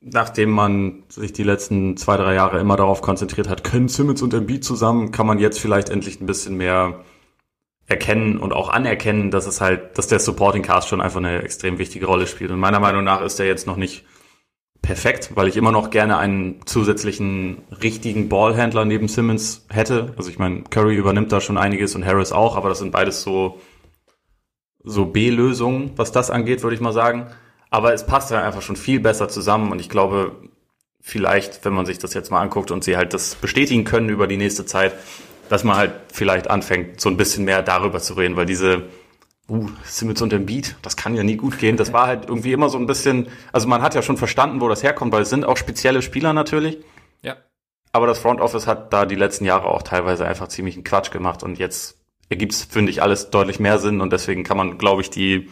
nachdem man sich die letzten zwei, drei Jahre immer darauf konzentriert hat, können Simmons und Embiid zusammen, kann man jetzt vielleicht endlich ein bisschen mehr erkennen und auch anerkennen, dass es halt, dass der Supporting Cast schon einfach eine extrem wichtige Rolle spielt. Und meiner Meinung nach ist der jetzt noch nicht perfekt, weil ich immer noch gerne einen zusätzlichen richtigen Ballhändler neben Simmons hätte. Also ich meine, Curry übernimmt da schon einiges und Harris auch, aber das sind beides so so B-Lösungen, was das angeht, würde ich mal sagen. Aber es passt ja einfach schon viel besser zusammen und ich glaube, vielleicht, wenn man sich das jetzt mal anguckt und sie halt das bestätigen können über die nächste Zeit, dass man halt vielleicht anfängt, so ein bisschen mehr darüber zu reden, weil diese uh, Simmons und Beat, das kann ja nie gut gehen. Das war halt irgendwie immer so ein bisschen, also man hat ja schon verstanden, wo das herkommt, weil es sind auch spezielle Spieler natürlich. Ja. Aber das Front Office hat da die letzten Jahre auch teilweise einfach ziemlich einen Quatsch gemacht und jetzt ergibt es, finde ich, alles deutlich mehr Sinn und deswegen kann man, glaube ich, die,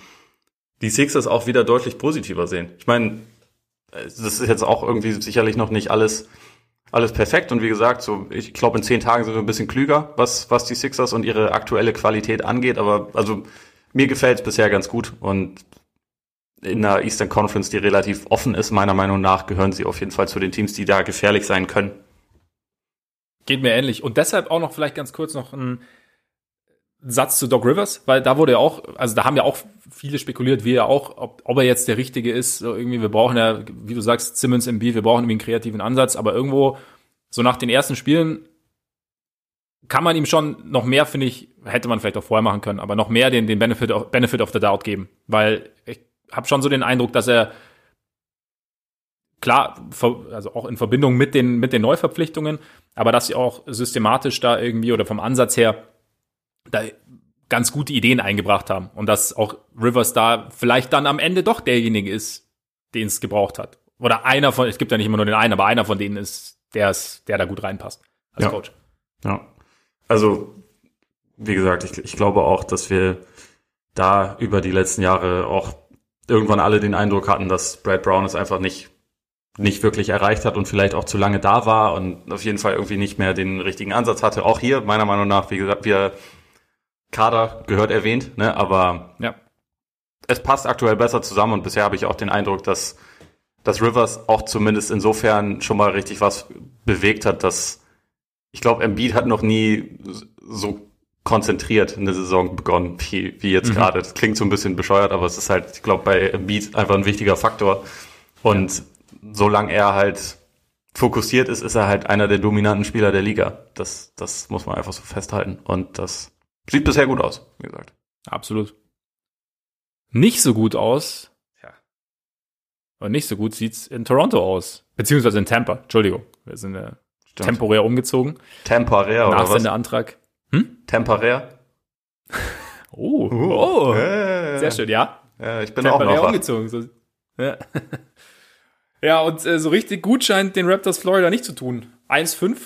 die Sixers auch wieder deutlich positiver sehen. Ich meine, das ist jetzt auch irgendwie sicherlich noch nicht alles alles perfekt und wie gesagt, so ich glaube in zehn Tagen sind wir ein bisschen klüger, was was die Sixers und ihre aktuelle Qualität angeht. Aber also mir gefällt es bisher ganz gut und in der Eastern Conference, die relativ offen ist, meiner Meinung nach, gehören sie auf jeden Fall zu den Teams, die da gefährlich sein können. Geht mir ähnlich. Und deshalb auch noch vielleicht ganz kurz noch ein Satz zu Doc Rivers, weil da wurde ja auch, also da haben ja auch viele spekuliert, wie er auch, ob, ob er jetzt der Richtige ist. So irgendwie, wir brauchen ja, wie du sagst, Simmons im B, wir brauchen irgendwie einen kreativen Ansatz, aber irgendwo, so nach den ersten Spielen, kann man ihm schon noch mehr, finde ich, hätte man vielleicht auch vorher machen können, aber noch mehr den, den Benefit, of, Benefit of the Doubt geben. Weil ich habe schon so den Eindruck, dass er klar, also auch in Verbindung mit den, mit den Neuverpflichtungen, aber dass sie auch systematisch da irgendwie oder vom Ansatz her da ganz gute Ideen eingebracht haben und dass auch Rivers da vielleicht dann am Ende doch derjenige ist, den es gebraucht hat. Oder einer von, es gibt ja nicht immer nur den einen, aber einer von denen ist, der ist, der da gut reinpasst als ja. Coach. Ja. Also, wie gesagt, ich, ich glaube auch, dass wir da über die letzten Jahre auch irgendwann alle den Eindruck hatten, dass Brad Brown es einfach nicht nicht wirklich erreicht hat und vielleicht auch zu lange da war und auf jeden Fall irgendwie nicht mehr den richtigen Ansatz hatte. Auch hier, meiner Meinung nach, wie gesagt, wir Kader gehört erwähnt, ne, aber ja. es passt aktuell besser zusammen und bisher habe ich auch den Eindruck, dass, dass Rivers auch zumindest insofern schon mal richtig was bewegt hat, dass ich glaube, Embiid hat noch nie so konzentriert eine Saison begonnen, wie, wie jetzt mhm. gerade. Das klingt so ein bisschen bescheuert, aber es ist halt, ich glaube, bei Embiid einfach ein wichtiger Faktor. Und ja. solange er halt fokussiert ist, ist er halt einer der dominanten Spieler der Liga. Das, das muss man einfach so festhalten. Und das sieht bisher gut aus, wie gesagt. Absolut. Nicht so gut aus. Ja. Und nicht so gut sieht's in Toronto aus. Beziehungsweise in Tampa. Entschuldigung. Wir sind äh, temporär umgezogen. Temporär oder was? Nachsendeantrag. Temporär? Oh, oh. Äh, Sehr schön, ja. Ja, ich bin auch Temporär noch wach. umgezogen. So. Ja. ja, und äh, so richtig gut scheint den Raptors Florida nicht zu tun. 1-5.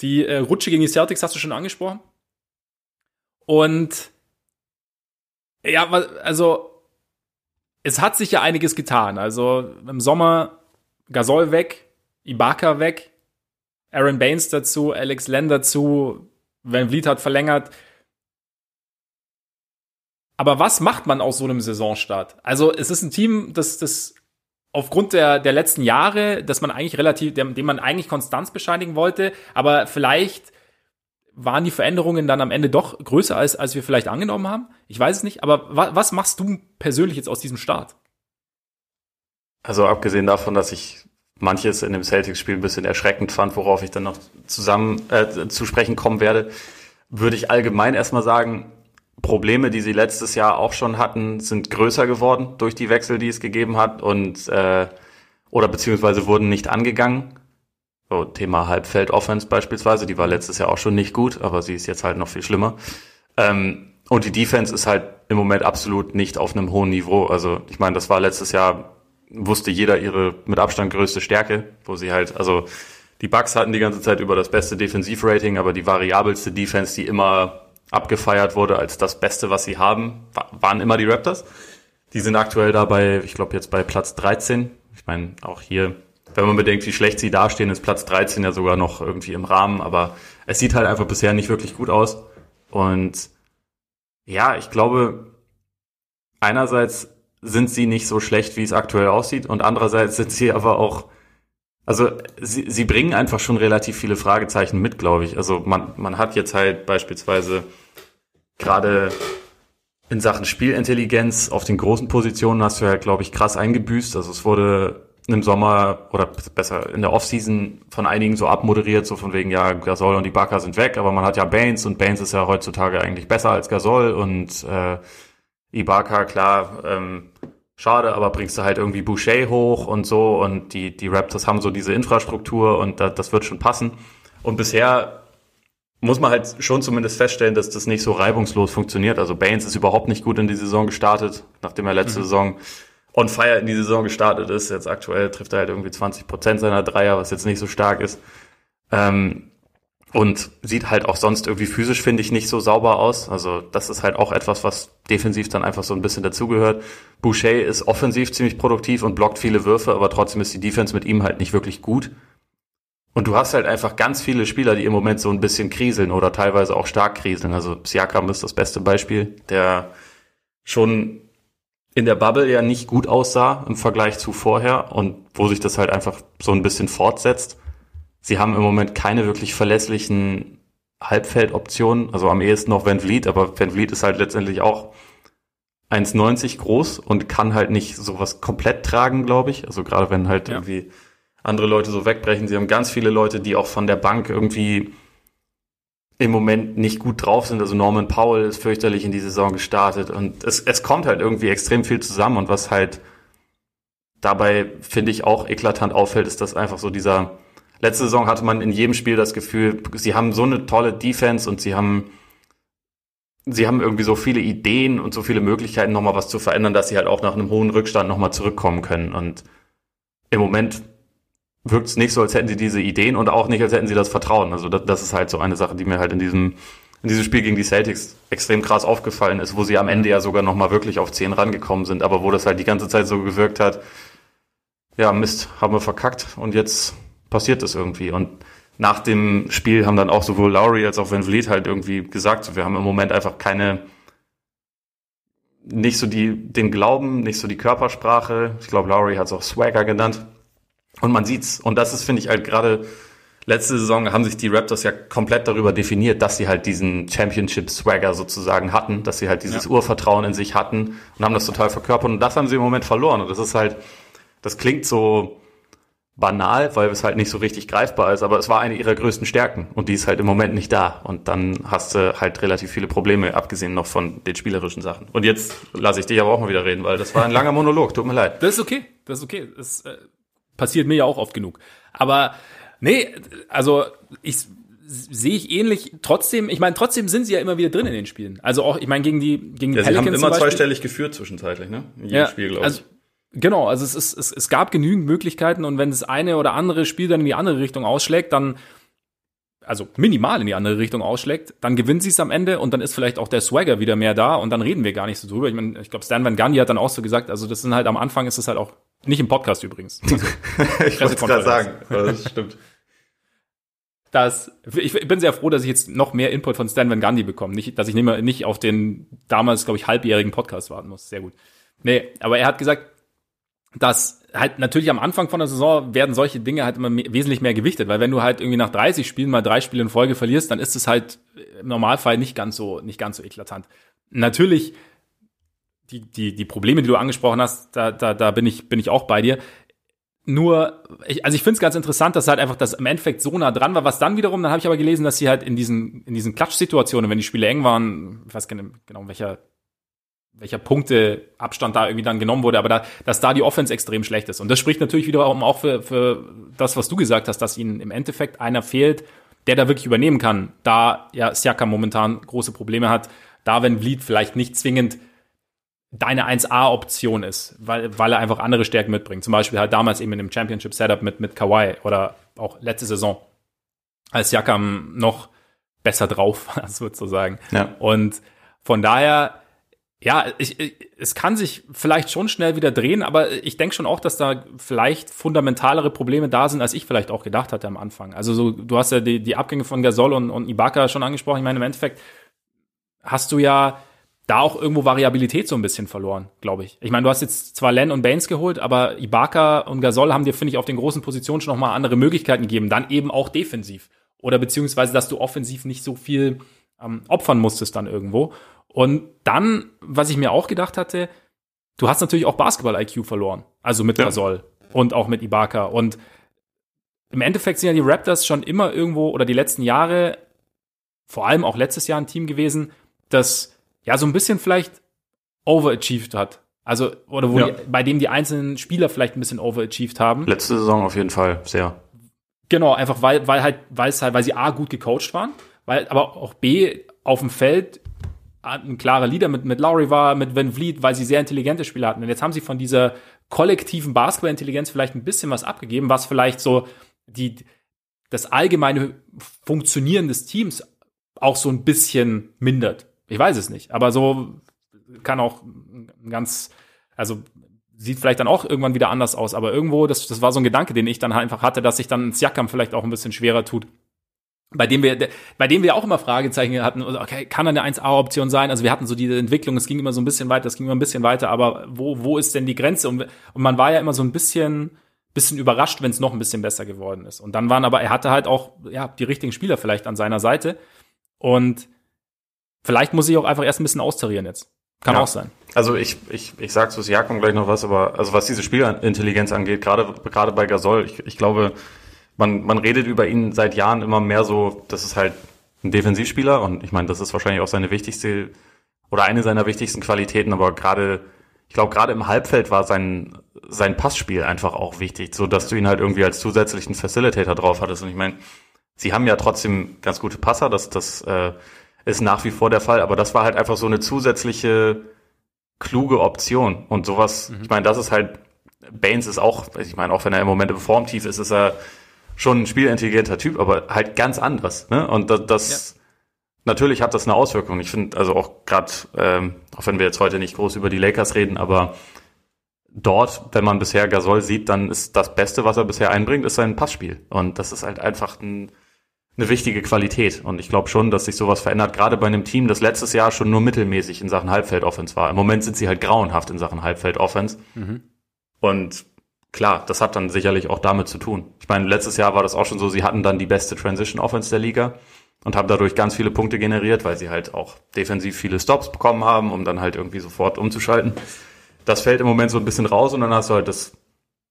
Die äh, Rutsche gegen die Celtics hast du schon angesprochen. Und ja, also es hat sich ja einiges getan. Also im Sommer Gasol weg, Ibaka weg, Aaron Baines dazu, Alex Len dazu, Van Vliet hat verlängert. Aber was macht man aus so einem Saisonstart? Also es ist ein Team, das, das aufgrund der, der letzten Jahre, dass man eigentlich relativ, dem, man eigentlich Konstanz bescheinigen wollte, aber vielleicht waren die Veränderungen dann am Ende doch größer, als, als wir vielleicht angenommen haben. Ich weiß es nicht, aber wa, was machst du persönlich jetzt aus diesem Start? Also abgesehen davon, dass ich manches in dem Celtics-Spiel ein bisschen erschreckend fand, worauf ich dann noch zusammen äh, zu sprechen kommen werde, würde ich allgemein erstmal sagen, Probleme, die sie letztes Jahr auch schon hatten, sind größer geworden durch die Wechsel, die es gegeben hat und äh, oder beziehungsweise wurden nicht angegangen. So, Thema Halbfeld-Offense beispielsweise, die war letztes Jahr auch schon nicht gut, aber sie ist jetzt halt noch viel schlimmer. Ähm, und die Defense ist halt im Moment absolut nicht auf einem hohen Niveau. Also ich meine, das war letztes Jahr, wusste jeder ihre mit Abstand größte Stärke, wo sie halt, also die Bucks hatten die ganze Zeit über das beste Defensivrating, aber die variabelste Defense, die immer abgefeiert wurde als das Beste, was sie haben, wa- waren immer die Raptors. Die sind aktuell dabei, ich glaube jetzt bei Platz 13. Ich meine, auch hier, wenn man bedenkt, wie schlecht sie dastehen, ist Platz 13 ja sogar noch irgendwie im Rahmen, aber es sieht halt einfach bisher nicht wirklich gut aus. Und ja, ich glaube, einerseits sind sie nicht so schlecht, wie es aktuell aussieht, und andererseits sind sie aber auch, also sie, sie bringen einfach schon relativ viele Fragezeichen mit, glaube ich. Also man, man hat jetzt halt beispielsweise gerade in Sachen Spielintelligenz auf den großen Positionen hast du halt, glaube ich, krass eingebüßt. Also es wurde im Sommer oder besser in der Offseason von einigen so abmoderiert, so von wegen, ja, Gasol und Ibaka sind weg, aber man hat ja Baines und Baines ist ja heutzutage eigentlich besser als Gasol und äh, Ibaka, klar, ähm, schade, aber bringst du halt irgendwie Boucher hoch und so und die, die Raptors haben so diese Infrastruktur und da, das wird schon passen. Und bisher muss man halt schon zumindest feststellen, dass das nicht so reibungslos funktioniert. Also Baines ist überhaupt nicht gut in die Saison gestartet, nachdem er letzte Saison on fire in die Saison gestartet ist. Jetzt aktuell trifft er halt irgendwie 20 Prozent seiner Dreier, was jetzt nicht so stark ist. Ähm, und sieht halt auch sonst irgendwie physisch, finde ich, nicht so sauber aus. Also das ist halt auch etwas, was defensiv dann einfach so ein bisschen dazugehört. Boucher ist offensiv ziemlich produktiv und blockt viele Würfe, aber trotzdem ist die Defense mit ihm halt nicht wirklich gut. Und du hast halt einfach ganz viele Spieler, die im Moment so ein bisschen kriseln oder teilweise auch stark kriseln. Also Siakam ist das beste Beispiel, der schon in der Bubble ja nicht gut aussah im Vergleich zu vorher und wo sich das halt einfach so ein bisschen fortsetzt. Sie haben im Moment keine wirklich verlässlichen Halbfeldoptionen, also am ehesten noch Van Vliet, aber Van Vliet ist halt letztendlich auch 1,90 groß und kann halt nicht sowas komplett tragen, glaube ich. Also gerade wenn halt Ja. irgendwie andere Leute so wegbrechen. Sie haben ganz viele Leute, die auch von der Bank irgendwie im Moment nicht gut drauf sind. Also Norman Powell ist fürchterlich in die Saison gestartet und es, es kommt halt irgendwie extrem viel zusammen und was halt dabei, finde ich, auch eklatant auffällt, ist, dass einfach so dieser, letzte Saison hatte man in jedem Spiel das Gefühl, sie haben so eine tolle Defense und sie haben, sie haben irgendwie so viele Ideen und so viele Möglichkeiten, nochmal was zu verändern, dass sie halt auch nach einem hohen Rückstand nochmal zurückkommen können und im Moment wirkt es nicht so, als hätten sie diese Ideen und auch nicht, als hätten sie das Vertrauen. Also das, das ist halt so eine Sache, die mir halt in diesem, in diesem Spiel gegen die Celtics extrem krass aufgefallen ist, wo sie am Ende ja sogar nochmal wirklich auf 10 rangekommen sind, aber wo das halt die ganze Zeit so gewirkt hat, ja, Mist, haben wir verkackt und jetzt passiert das irgendwie. Und nach dem Spiel haben dann auch sowohl Lowry als auch Van Vliet halt irgendwie gesagt, wir haben im Moment einfach keine, nicht so die, den Glauben, nicht so die Körpersprache. Ich glaube, Lowry hat es auch Swagger genannt. Und man sieht's. Und das ist, finde ich, halt gerade letzte Saison haben sich die Raptors ja komplett darüber definiert, dass sie halt diesen Championship-Swagger sozusagen hatten, dass sie halt dieses Ja. Urvertrauen in sich hatten und haben das total verkörpert. Und das haben sie im Moment verloren. Und das ist halt, das klingt so, banal, weil es halt nicht so richtig greifbar ist, aber es war eine ihrer größten Stärken und die ist halt im Moment nicht da und dann hast du halt relativ viele Probleme, abgesehen noch von den spielerischen Sachen. Und jetzt lasse ich dich aber auch mal wieder reden, weil das war ein langer Monolog, tut mir leid. Das ist okay, das ist okay. Das äh, passiert mir ja auch oft genug. Aber nee, also ich sehe ich ähnlich. Trotzdem, ich meine, trotzdem sind sie ja immer wieder drin in den Spielen. Also auch, ich meine, gegen die gegen die ja, Pelicans sie haben immer zweistellig geführt zwischenzeitlich, ne? In jedem ja, Spiel, glaube also, ich. Also, Genau, also es, ist, es, es gab genügend Möglichkeiten und wenn das eine oder andere Spiel dann in die andere Richtung ausschlägt, dann, also minimal in die andere Richtung ausschlägt, dann gewinnt sie es am Ende und dann ist vielleicht auch der Swagger wieder mehr da und dann reden wir gar nicht so drüber. Ich meine, ich glaube, Stan Van Gundy hat dann auch so gesagt, also das sind halt am Anfang ist es halt auch, nicht im Podcast übrigens. Also, ich wollte gerade sagen, das stimmt. Das, ich bin sehr froh, dass ich jetzt noch mehr Input von Stan Van Gundy bekomme. Nicht, dass ich nicht, mehr, nicht auf den damals, glaube ich, halbjährigen Podcast warten muss. Sehr gut. Nee, aber er hat gesagt, dass halt natürlich am Anfang von der Saison werden solche Dinge halt immer mehr, wesentlich mehr gewichtet, weil wenn du halt irgendwie nach 30 Spielen mal drei Spiele in Folge verlierst, dann ist es halt im Normalfall nicht ganz so, nicht ganz so eklatant. Natürlich, die, die, die Probleme, die du angesprochen hast, da, da, da bin ich, bin ich auch bei dir. Nur, ich, also ich finde es ganz interessant, dass halt einfach das im Endeffekt so nah dran war. Was dann wiederum, dann habe ich aber gelesen, dass sie halt in diesen, in diesen Klatschsituationen, wenn die Spiele eng waren, ich weiß gar nicht genau, welcher welcher Punkteabstand da irgendwie dann genommen wurde, aber da, dass da die Offense extrem schlecht ist. Und das spricht natürlich wiederum auch für, für das, was du gesagt hast, dass ihnen im Endeffekt einer fehlt, der da wirklich übernehmen kann. Da ja Siaka momentan große Probleme hat, da wenn Bleed vielleicht nicht zwingend deine 1A-Option ist, weil, weil er einfach andere Stärken mitbringt. Zum Beispiel halt damals eben in dem Championship-Setup mit, mit Kawhi oder auch letzte Saison, als Siakam noch besser drauf war, sozusagen. Ja. Und von daher ja, ich, ich, es kann sich vielleicht schon schnell wieder drehen, aber ich denke schon auch, dass da vielleicht fundamentalere Probleme da sind, als ich vielleicht auch gedacht hatte am Anfang. Also so, du hast ja die, die Abgänge von Gasol und, und Ibaka schon angesprochen. Ich meine, im Endeffekt hast du ja da auch irgendwo Variabilität so ein bisschen verloren, glaube ich. Ich meine, du hast jetzt zwar Len und Baines geholt, aber Ibaka und Gasol haben dir, finde ich, auf den großen Positionen schon nochmal andere Möglichkeiten gegeben, dann eben auch defensiv. Oder beziehungsweise, dass du offensiv nicht so viel ähm, opfern musstest dann irgendwo. Und dann, was ich mir auch gedacht hatte, du hast natürlich auch Basketball-IQ verloren. Also mit ja. Gasol und auch mit Ibaka. Und im Endeffekt sind ja die Raptors schon immer irgendwo oder die letzten Jahre, vor allem auch letztes Jahr ein Team gewesen, das ja so ein bisschen vielleicht overachieved hat. Also, oder wo ja. die, bei dem die einzelnen Spieler vielleicht ein bisschen overachieved haben. Letzte Saison auf jeden Fall, sehr. Genau, einfach weil, weil halt, weil es halt, weil sie A gut gecoacht waren, weil aber auch B auf dem Feld ein klarer Leader mit, mit Lowry war, mit Van Vliet, weil sie sehr intelligente Spieler hatten. Und jetzt haben sie von dieser kollektiven Basketballintelligenz vielleicht ein bisschen was abgegeben, was vielleicht so die, das allgemeine Funktionieren des Teams auch so ein bisschen mindert. Ich weiß es nicht, aber so kann auch ganz, also sieht vielleicht dann auch irgendwann wieder anders aus, aber irgendwo, das, das war so ein Gedanke, den ich dann einfach hatte, dass sich dann Siakam vielleicht auch ein bisschen schwerer tut, bei dem wir, bei dem wir auch immer Fragezeichen hatten, okay, kann er eine 1A-Option sein? Also wir hatten so diese Entwicklung, es ging immer so ein bisschen weiter, es ging immer ein bisschen weiter, aber wo, wo ist denn die Grenze? Und, und man war ja immer so ein bisschen, bisschen überrascht, wenn es noch ein bisschen besser geworden ist. Und dann waren aber, er hatte halt auch, ja, die richtigen Spieler vielleicht an seiner Seite. Und vielleicht muss ich auch einfach erst ein bisschen austarieren jetzt. Kann ja. auch sein. Also ich, ich, ich sag zu Siakam gleich noch was, aber also was diese Spielerintelligenz angeht, gerade, gerade bei Gasol, ich, ich glaube, man, man redet über ihn seit Jahren immer mehr so, das ist halt ein Defensivspieler und ich meine, das ist wahrscheinlich auch seine wichtigste oder eine seiner wichtigsten Qualitäten, aber gerade, ich glaube, gerade im Halbfeld war sein, sein Passspiel einfach auch wichtig, so dass du ihn halt irgendwie als zusätzlichen Facilitator drauf hattest. Und ich meine, sie haben ja trotzdem ganz gute Passer, das, das äh, ist nach wie vor der Fall, aber das war halt einfach so eine zusätzliche kluge Option. Und sowas, mhm. ich meine, das ist halt, Baines ist auch, ich meine, auch wenn er im Moment formtief ist, ist er schon ein spielintelligenter Typ, aber halt ganz anders. Ne? Und das, das ja. natürlich hat das eine Auswirkung. Ich finde, also auch gerade, ähm, auch wenn wir jetzt heute nicht groß über die Lakers reden, aber dort, wenn man bisher Gasol sieht, dann ist das Beste, was er bisher einbringt, ist sein Passspiel. Und das ist halt einfach ein, eine wichtige Qualität. Und ich glaube schon, dass sich sowas verändert, gerade bei einem Team, das letztes Jahr schon nur mittelmäßig in Sachen Halbfeld-Offense war. Im Moment sind sie halt grauenhaft in Sachen Halbfeld-Offense. Mhm. Und klar, das hat dann sicherlich auch damit zu tun. Ich meine, letztes Jahr war das auch schon so, sie hatten dann die beste Transition Offense der Liga und haben dadurch ganz viele Punkte generiert, weil sie halt auch defensiv viele Stops bekommen haben, um dann halt irgendwie sofort umzuschalten. Das fällt im Moment so ein bisschen raus und dann hast du halt das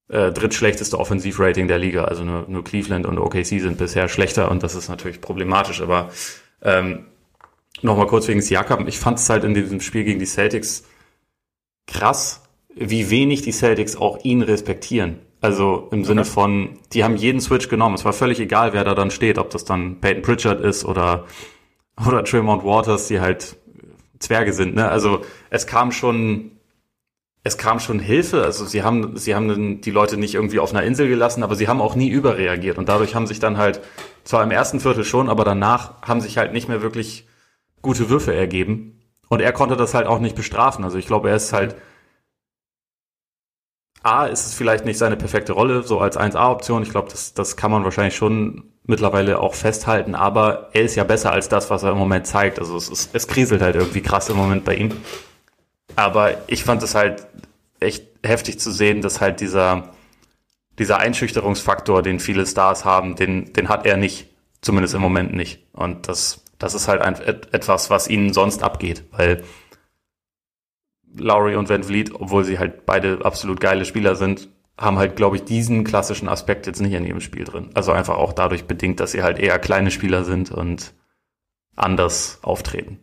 äh, drittschlechteste Offensivrating der Liga. Also nur, nur Cleveland und OKC sind bisher schlechter und das ist natürlich problematisch. Aber ähm, nochmal kurz wegen Siakam. Ich fand es halt in diesem Spiel gegen die Celtics krass, wie wenig die Celtics auch ihn respektieren. Also im Sinne von, die haben jeden Switch genommen. Es war völlig egal, wer da dann steht, ob das dann Peyton Pritchard ist oder, oder Tremont Waters, die halt Zwerge sind. Ne? Also es kam schon, es kam schon Hilfe. Also sie haben, sie haben die Leute nicht irgendwie auf einer Insel gelassen, aber sie haben auch nie überreagiert. Und dadurch haben sich dann halt, zwar im ersten Viertel schon, aber danach haben sich halt nicht mehr wirklich gute Würfe ergeben. Und er konnte das halt auch nicht bestrafen. Also ich glaube, er ist halt, A, ist es vielleicht nicht seine perfekte Rolle, so als 1A-Option. Ich glaube, das, das kann man wahrscheinlich schon mittlerweile auch festhalten, aber er ist ja besser als das, was er im Moment zeigt. Also es, ist, es kriselt halt irgendwie krass im Moment bei ihm. Aber ich fand es halt echt heftig zu sehen, dass halt dieser, dieser Einschüchterungsfaktor, den viele Stars haben, den, den hat er nicht. Zumindest im Moment nicht. Und das, das ist halt ein, etwas, was ihnen sonst abgeht, weil Lowry und Van Vliet, obwohl sie halt beide absolut geile Spieler sind, haben halt, glaube ich, diesen klassischen Aspekt jetzt nicht in ihrem Spiel drin. Also einfach auch dadurch bedingt, dass sie halt eher kleine Spieler sind und anders auftreten.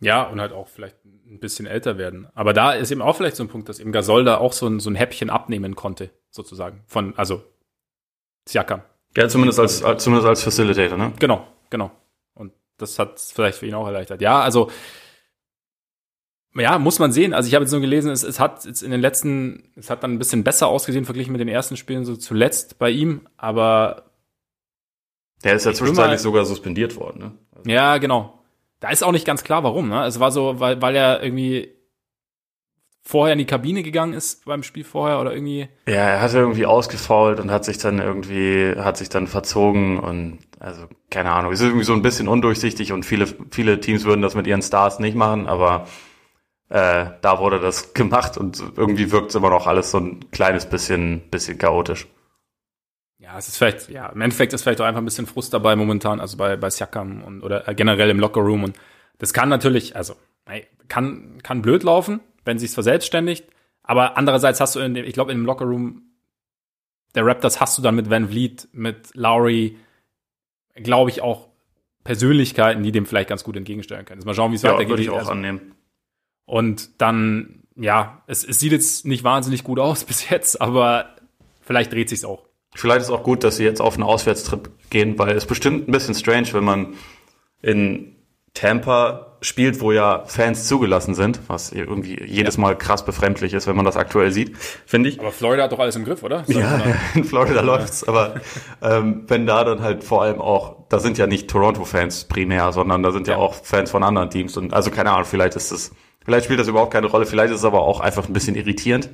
Ja, und halt auch vielleicht ein bisschen älter werden. Aber da ist eben auch vielleicht so ein Punkt, dass eben Gasol da auch so ein, so ein Häppchen abnehmen konnte, sozusagen. Von, also, Siakam. Ja, zumindest als, zumindest als Facilitator, ne? Genau, genau. Und das hat vielleicht für ihn auch erleichtert. Ja, also, ja, muss man sehen. Also ich habe jetzt nur gelesen, es, es hat jetzt in den letzten, es hat dann ein bisschen besser ausgesehen verglichen mit den ersten Spielen so zuletzt bei ihm, aber der ist ja zwischenzeitlich sogar suspendiert worden, ne? Also ja, genau. Da ist auch nicht ganz klar, warum. Ne? Es war so, weil, weil er irgendwie vorher in die Kabine gegangen ist beim Spiel vorher oder irgendwie. Ja, er hatte irgendwie ausgefault und hat sich dann irgendwie, hat sich dann verzogen und also keine Ahnung. Es ist irgendwie so ein bisschen undurchsichtig und viele, viele Teams würden das mit ihren Stars nicht machen, aber äh, da wurde das gemacht und irgendwie wirkt es immer noch alles so ein kleines bisschen, bisschen chaotisch. Ja, es ist vielleicht, ja, im Endeffekt ist vielleicht auch einfach ein bisschen Frust dabei momentan, also bei, bei Siakam und oder generell im Lockerroom und das kann natürlich, also, kann, kann blöd laufen, wenn sich's verselbstständigt, aber andererseits hast du in dem, ich glaube, in dem Lockerroom der Raptors hast du dann mit Van Vliet, mit Lowry, glaube ich, auch Persönlichkeiten, die dem vielleicht ganz gut entgegenstellen können. Jetzt mal schauen, wie es ja, weitergeht. Würde ich auch also, annehmen. Und dann, ja, es, es sieht jetzt nicht wahnsinnig gut aus bis jetzt, aber vielleicht dreht sich's auch. Vielleicht ist auch gut, dass sie jetzt auf einen Auswärtstrip gehen, weil es bestimmt ein bisschen strange, wenn man in Tampa spielt, wo ja Fans zugelassen sind, was irgendwie jedes Mal krass befremdlich ist, wenn man das aktuell sieht, finde ich. Aber Florida hat doch alles im Griff, oder? Ja, in Florida läuft's. Aber ähm, wenn da dann halt vor allem auch, da sind ja nicht Toronto-Fans primär, sondern da sind ja. ja auch Fans von anderen Teams und also keine Ahnung, vielleicht ist es Vielleicht spielt das überhaupt keine Rolle, vielleicht ist es aber auch einfach ein bisschen irritierend.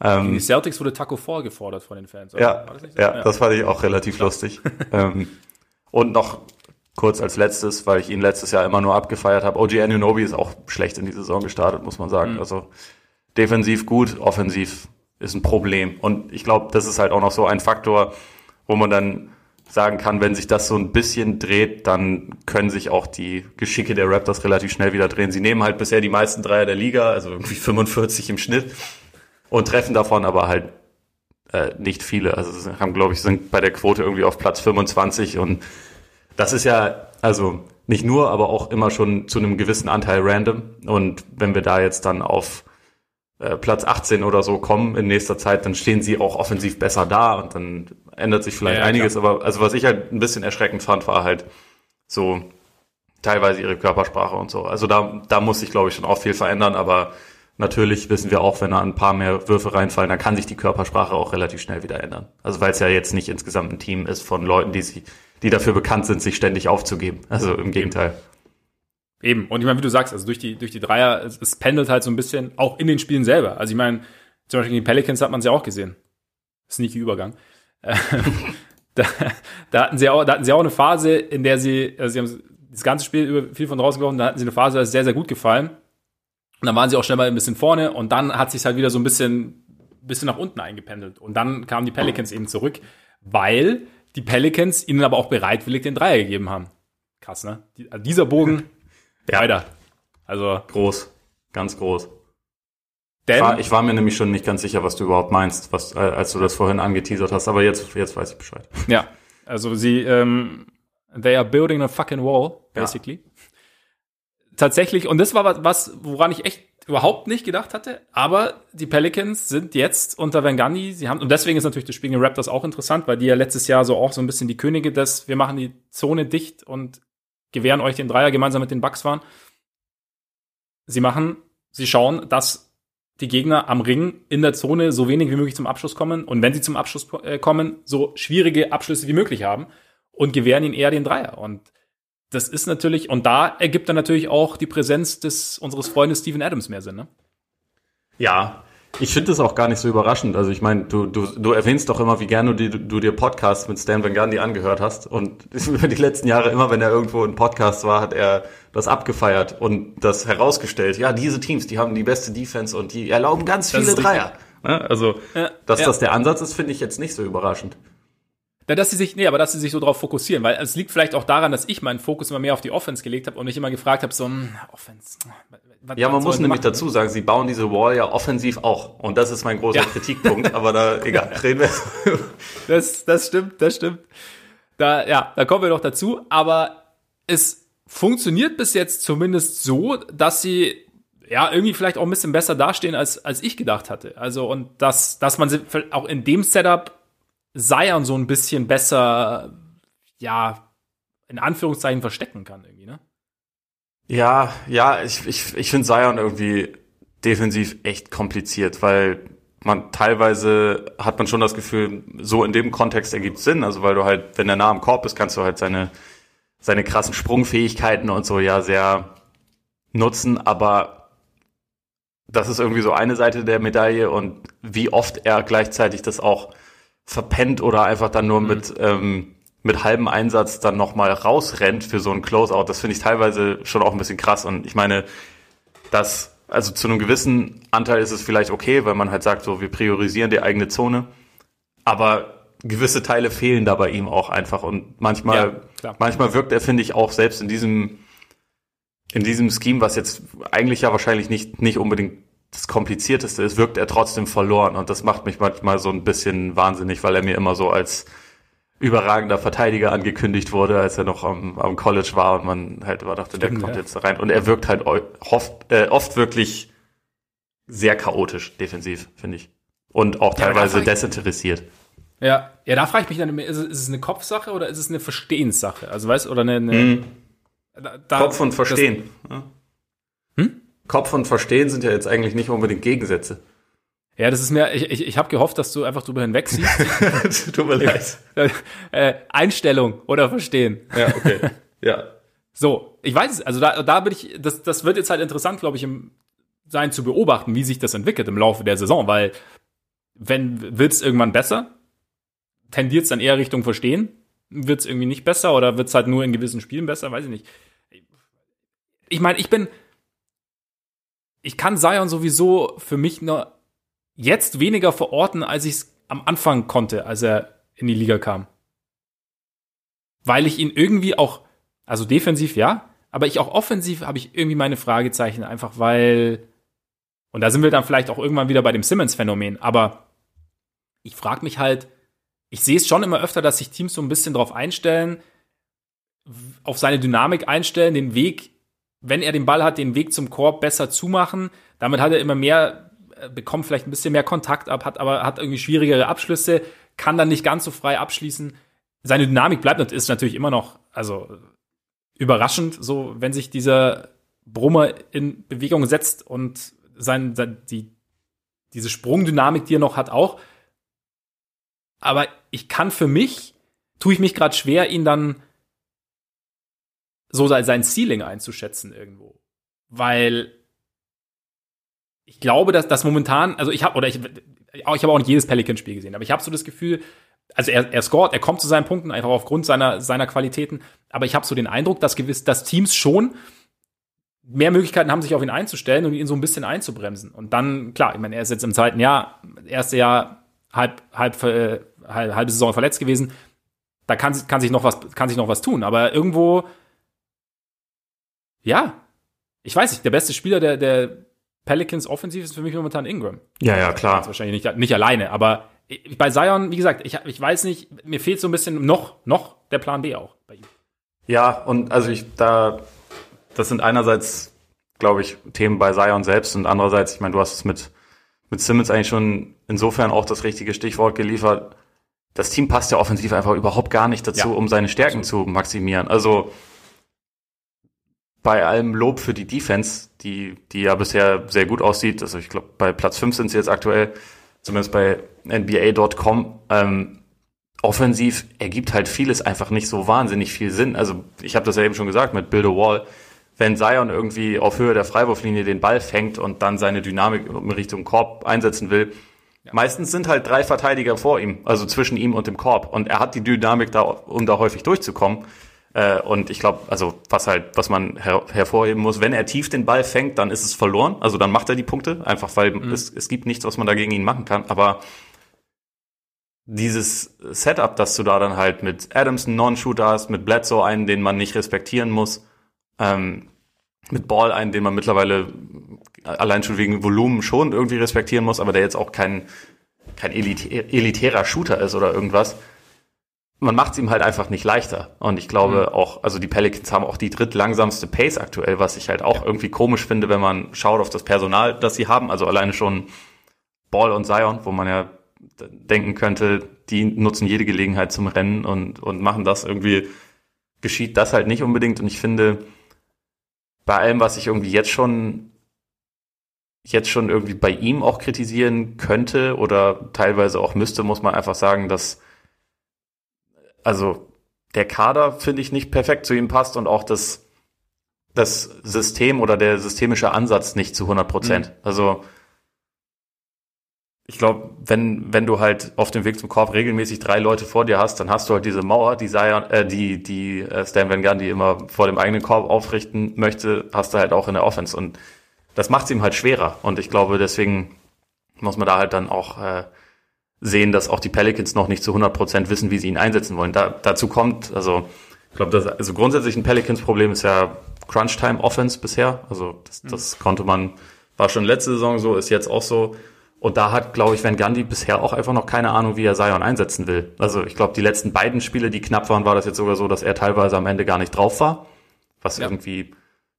Ähm, die Celtics wurde Taco Fall gefordert von den Fans. Ja, das so? ja, ja, das fand ich auch relativ lustig. ähm, und noch kurz als letztes, weil ich ihn letztes Jahr immer nur abgefeiert habe. OG Anunobi ist auch schlecht in die Saison gestartet, muss man sagen. Mhm. Also defensiv gut, offensiv ist ein Problem. Und ich glaube, das ist halt auch noch so ein Faktor, wo man dann sagen kann, wenn sich das so ein bisschen dreht, dann können sich auch die Geschicke der Raptors relativ schnell wieder drehen. Sie nehmen halt bisher die meisten Dreier der Liga, also irgendwie 45 im Schnitt und treffen davon aber halt äh, nicht viele. Also haben, glaube ich, sind bei der Quote irgendwie auf Platz 25 und das ist ja, also nicht nur, aber auch immer schon zu einem gewissen Anteil random. Und wenn wir da jetzt dann auf äh, Platz 18 oder so kommen in nächster Zeit, dann stehen sie auch offensiv besser da und dann ändert sich vielleicht ja, einiges. Klar. Aber also was ich halt ein bisschen erschreckend fand, war halt so teilweise ihre Körpersprache und so. Also da, da muss sich, glaube ich, schon auch viel verändern, aber natürlich wissen wir auch, wenn da ein paar mehr Würfe reinfallen, dann kann sich die Körpersprache auch relativ schnell wieder ändern. Also weil es ja jetzt nicht insgesamt ein Team ist von Leuten, die sich, die dafür bekannt sind, sich ständig aufzugeben. Also im Gegenteil. Eben. Und ich meine, wie du sagst, also durch die, durch die Dreier, es, es pendelt halt so ein bisschen, auch in den Spielen selber. Also ich meine, zum Beispiel gegen die Pelicans hat man es ja auch gesehen. Sneaky Übergang. da, da, hatten sie auch, da hatten sie auch eine Phase, in der sie, also sie haben das ganze Spiel über viel von draußen geworfen, da hatten sie eine Phase, die ist sehr, sehr gut gefallen. Und dann waren sie auch schnell mal ein bisschen vorne und dann hat sich halt wieder so ein bisschen, bisschen nach unten eingependelt. Und dann kamen die Pelicans eben zurück, weil die Pelicans ihnen aber auch bereitwillig den Dreier gegeben haben. Krass, ne? Die, also dieser Bogen Ja. Weiter. Also. Groß. Ganz groß. Denn, war, ich war mir nämlich schon nicht ganz sicher, was du überhaupt meinst, was, äh, als du das vorhin angeteasert hast, aber jetzt, jetzt weiß ich Bescheid. Ja, also sie, ähm, they are building a fucking wall, basically. Ja. Tatsächlich, und das war was, was, woran ich echt überhaupt nicht gedacht hatte, aber die Pelicans sind jetzt unter Van Gundy, sie haben, und deswegen ist natürlich das Spiel gegen Raptors auch interessant, weil die ja letztes Jahr so auch so ein bisschen die Könige des, wir machen die Zone dicht und gewähren euch den Dreier gemeinsam mit den Bucks waren. Sie machen, sie schauen, dass die Gegner am Ring in der Zone so wenig wie möglich zum Abschluss kommen und wenn sie zum Abschluss äh, kommen, so schwierige Abschlüsse wie möglich haben und gewähren ihnen eher den Dreier. Und das ist natürlich, und da ergibt dann natürlich auch die Präsenz des unseres Freundes Steven Adams mehr Sinn, ne? Ja, ich finde das auch gar nicht so überraschend. Also ich meine, du, du, du erwähnst doch immer, wie gerne du, du, du dir Podcasts mit Stan Van Gundy angehört hast. Und über die letzten Jahre, immer wenn er irgendwo in Podcast war, hat er das abgefeiert und das herausgestellt. Ja, diese Teams, die haben die beste Defense und die erlauben ganz viele Dreier. Also, ja, dass ja. das der Ansatz ist, finde ich jetzt nicht so überraschend. Ja, dass sie sich, nee, aber dass sie sich so drauf fokussieren, weil es liegt vielleicht auch daran, dass ich meinen Fokus immer mehr auf die Offense gelegt habe und mich immer gefragt habe, so, hm, Offense. Was, ja, man muss nämlich dazu sagen, sie bauen diese Wall ja offensiv auch. Und das ist mein großer ja. Kritikpunkt, aber da, egal, reden wir. das, das stimmt, das stimmt. Da, ja, da kommen wir noch dazu, aber es funktioniert bis jetzt zumindest so, dass sie ja, irgendwie vielleicht auch ein bisschen besser dastehen, als, als ich gedacht hatte. Also, und dass, dass man sie auch in dem Setup Zion so ein bisschen besser, ja, in Anführungszeichen verstecken kann irgendwie, ne? Ja, ja, ich, ich, ich finde Zion irgendwie defensiv echt kompliziert, weil man teilweise hat man schon das Gefühl, so in dem Kontext ergibt Sinn, also weil du halt, wenn der nah am Korb ist, kannst du halt seine, seine krassen Sprungfähigkeiten und so ja sehr nutzen, aber das ist irgendwie so eine Seite der Medaille und wie oft er gleichzeitig das auch verpennt oder einfach dann nur mhm. mit, ähm, mit halbem Einsatz dann nochmal rausrennt für so ein Closeout. Das finde ich teilweise schon auch ein bisschen krass. Und ich meine, dass, also zu einem gewissen Anteil ist es vielleicht okay, weil man halt sagt, so, wir priorisieren die eigene Zone. Aber gewisse Teile fehlen da bei ihm auch einfach. Und manchmal, ja, manchmal wirkt er, finde ich, auch selbst in diesem, in diesem Scheme, was jetzt eigentlich ja wahrscheinlich nicht, nicht unbedingt das Komplizierteste ist, wirkt er trotzdem verloren. Und das macht mich manchmal so ein bisschen wahnsinnig, weil er mir immer so als überragender Verteidiger angekündigt wurde, als er noch am, am College war und man halt immer dachte, Stimmt, der kommt ja. jetzt rein. Und er wirkt halt oft, äh, oft wirklich sehr chaotisch defensiv, finde ich. Und auch teilweise ja, desinteressiert. Ja, ja, da frage ich mich dann, ist es, ist es eine Kopfsache oder ist es eine Verstehenssache? Also weißt oder eine, eine mhm. da, Kopf und Verstehen. Das, hm? Kopf und Verstehen sind ja jetzt eigentlich nicht unbedingt Gegensätze. Ja, das ist mir, ich, ich, ich habe gehofft, dass du einfach drüber hinwegsiehst. Tut mir leid. Äh, Einstellung oder Verstehen. Ja, okay. Ja. So, ich weiß es, also da, da bin ich, das, das wird jetzt halt interessant, glaube ich, im, sein zu beobachten, wie sich das entwickelt im Laufe der Saison, weil wenn wird es irgendwann besser, tendiert es dann eher Richtung Verstehen, wird es irgendwie nicht besser oder wird es halt nur in gewissen Spielen besser, weiß ich nicht. Ich meine, ich bin, ich kann Zion sowieso für mich nur jetzt weniger verorten, als ich es am Anfang konnte, als er in die Liga kam. Weil ich ihn irgendwie auch, also defensiv ja, aber ich auch offensiv habe ich irgendwie meine Fragezeichen, einfach weil, und da sind wir dann vielleicht auch irgendwann wieder bei dem Simmons-Phänomen, aber ich frage mich halt, ich sehe es schon immer öfter, dass sich Teams so ein bisschen drauf einstellen, auf seine Dynamik einstellen, den Weg wenn er den Ball hat, den Weg zum Korb besser zumachen. Damit hat er immer mehr, äh, bekommt vielleicht ein bisschen mehr Kontakt ab, hat aber hat irgendwie schwierigere Abschlüsse, kann dann nicht ganz so frei abschließen. Seine Dynamik bleibt und ist natürlich immer noch, also überraschend, so wenn sich dieser Brummer in Bewegung setzt und sein, sein die diese Sprungdynamik, die er noch hat, auch. Aber ich kann für mich, tue ich mich gerade schwer, ihn dann so sein Ceiling einzuschätzen irgendwo. Weil ich glaube, dass das momentan, also ich habe, oder ich, ich habe auch nicht jedes Pelican-Spiel gesehen, aber ich habe so das Gefühl, also er, er scoret, er kommt zu seinen Punkten einfach aufgrund seiner, seiner Qualitäten, aber ich habe so den Eindruck, dass gewiss, dass Teams schon mehr Möglichkeiten haben, sich auf ihn einzustellen und ihn so ein bisschen einzubremsen. Und dann, klar, ich meine, er ist jetzt im zweiten Jahr, erste Jahr halb, halb, äh, halb halbe Saison verletzt gewesen. Da kann, kann sich noch was, kann sich noch was tun. Aber irgendwo ja, ich weiß nicht, der beste Spieler der, der Pelicans offensiv ist für mich momentan Ingram. Ja, ja, klar. wahrscheinlich nicht, nicht alleine, aber bei Zion, wie gesagt, ich, ich weiß nicht, mir fehlt so ein bisschen noch, noch der Plan B auch bei ihm. Ja, und also ich da, das sind einerseits, glaube ich, Themen bei Zion selbst und andererseits, ich meine, du hast es mit, mit Simmons eigentlich schon insofern auch das richtige Stichwort geliefert. Das Team passt ja offensiv einfach überhaupt gar nicht dazu, ja. um seine Stärken Absolut. zu maximieren. Also bei allem Lob für die Defense, die, die ja bisher sehr gut aussieht, also ich glaube, bei Platz 5 sind sie jetzt aktuell, zumindest bei NBA.com, ähm, offensiv ergibt halt vieles einfach nicht so wahnsinnig viel Sinn. Also ich habe das ja eben schon gesagt mit Build a Wall. Wenn Zion irgendwie auf Höhe der Freiwurflinie den Ball fängt und dann seine Dynamik in Richtung Korb einsetzen will, ja. meistens sind halt drei Verteidiger vor ihm, also zwischen ihm und dem Korb. Und er hat die Dynamik da, um da häufig durchzukommen. Äh, und ich glaube, also was halt, was man her hervorheben muss, wenn er tief den Ball fängt, dann ist es verloren. Also dann macht er die Punkte, einfach weil mhm. es, es gibt nichts, was man da gegen ihn machen kann. Aber dieses Setup, dass du da dann halt mit Adams einen Non-Shooter hast, mit Bledsoe einen, den man nicht respektieren muss, ähm, mit Ball einen, den man mittlerweile allein schon wegen Volumen schon irgendwie respektieren muss, aber der jetzt auch kein, kein elitär, elitärer Shooter ist oder irgendwas. Man macht es ihm halt einfach nicht leichter. Und ich glaube mhm. auch, also die Pelicans haben auch die drittlangsamste Pace aktuell, was ich halt auch ja. irgendwie komisch finde, wenn man schaut auf das Personal, das sie haben. Also alleine schon Ball und Zion, wo man ja denken könnte, die nutzen jede Gelegenheit zum Rennen und, und machen das irgendwie, geschieht das halt nicht unbedingt. Und ich finde, bei allem, was ich irgendwie jetzt schon, jetzt schon irgendwie bei ihm auch kritisieren könnte oder teilweise auch müsste, muss man einfach sagen, dass, also, der Kader, finde ich, nicht perfekt zu ihm passt und auch das, das System oder der systemische Ansatz nicht zu 100 Prozent. Mhm. Also, ich glaube, wenn, wenn du halt auf dem Weg zum Korb regelmäßig drei Leute vor dir hast, dann hast du halt diese Mauer, die Zion, äh, die, die äh, Stan Van Gundy immer vor dem eigenen Korb aufrichten möchte, hast du halt auch in der Offense. Und das macht es ihm halt schwerer. Und ich glaube, deswegen muss man da halt dann auch äh, sehen, dass auch die Pelicans noch nicht zu 100 Prozent wissen, wie sie ihn einsetzen wollen. Da, dazu kommt, also ich glaube, das also grundsätzlich ein Pelicans-Problem ist ja Crunch-Time-Offense bisher. Also das, das mhm. konnte man, war schon letzte Saison so, ist jetzt auch so. Und da hat, glaube ich, Van Gundy bisher auch einfach noch keine Ahnung, wie er Zion einsetzen will. Also ich glaube, die letzten beiden Spiele, die knapp waren, war das jetzt sogar so, dass er teilweise am Ende gar nicht drauf war. Was ja. irgendwie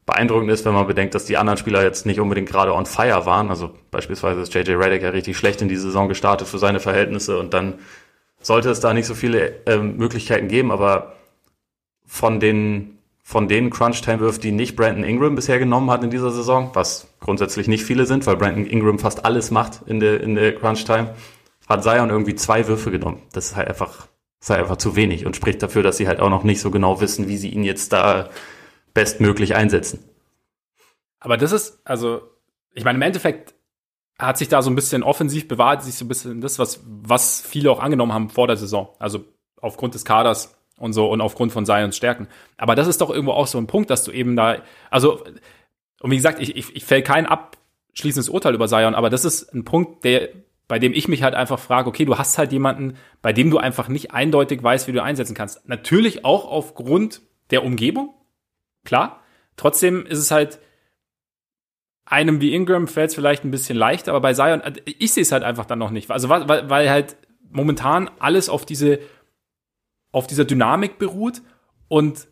beeindruckend ist, wenn man bedenkt, dass die anderen Spieler jetzt nicht unbedingt gerade on fire waren. Also beispielsweise ist JJ Redick ja richtig schlecht in die Saison gestartet für seine Verhältnisse und dann sollte es da nicht so viele ähm, Möglichkeiten geben, aber von den von den Crunch-Time-Würfen, die nicht Brandon Ingram bisher genommen hat in dieser Saison, was grundsätzlich nicht viele sind, weil Brandon Ingram fast alles macht in der, in der Crunch-Time, hat Zion irgendwie zwei Würfe genommen. Das ist halt einfach, ist halt einfach zu wenig und spricht dafür, dass sie halt auch noch nicht so genau wissen, wie sie ihn jetzt da bestmöglich einsetzen. Aber das ist, also, ich meine, im Endeffekt hat sich da so ein bisschen offensiv bewahrt, sich so ein bisschen das, was, was viele auch angenommen haben vor der Saison. Also aufgrund des Kaders und so und aufgrund von Zions Stärken. Aber das ist doch irgendwo auch so ein Punkt, dass du eben da, also, und wie gesagt, ich, ich, ich fäll kein abschließendes Urteil über Zion, aber das ist ein Punkt, der, bei dem ich mich halt einfach frage, okay, du hast halt jemanden, bei dem du einfach nicht eindeutig weißt, wie du einsetzen kannst. Natürlich auch aufgrund der Umgebung, klar. Trotzdem ist es halt, einem wie Ingram fällt es vielleicht ein bisschen leichter, aber bei Zion, ich sehe es halt einfach dann noch nicht. Also weil, weil halt momentan alles auf diese auf dieser Dynamik beruht und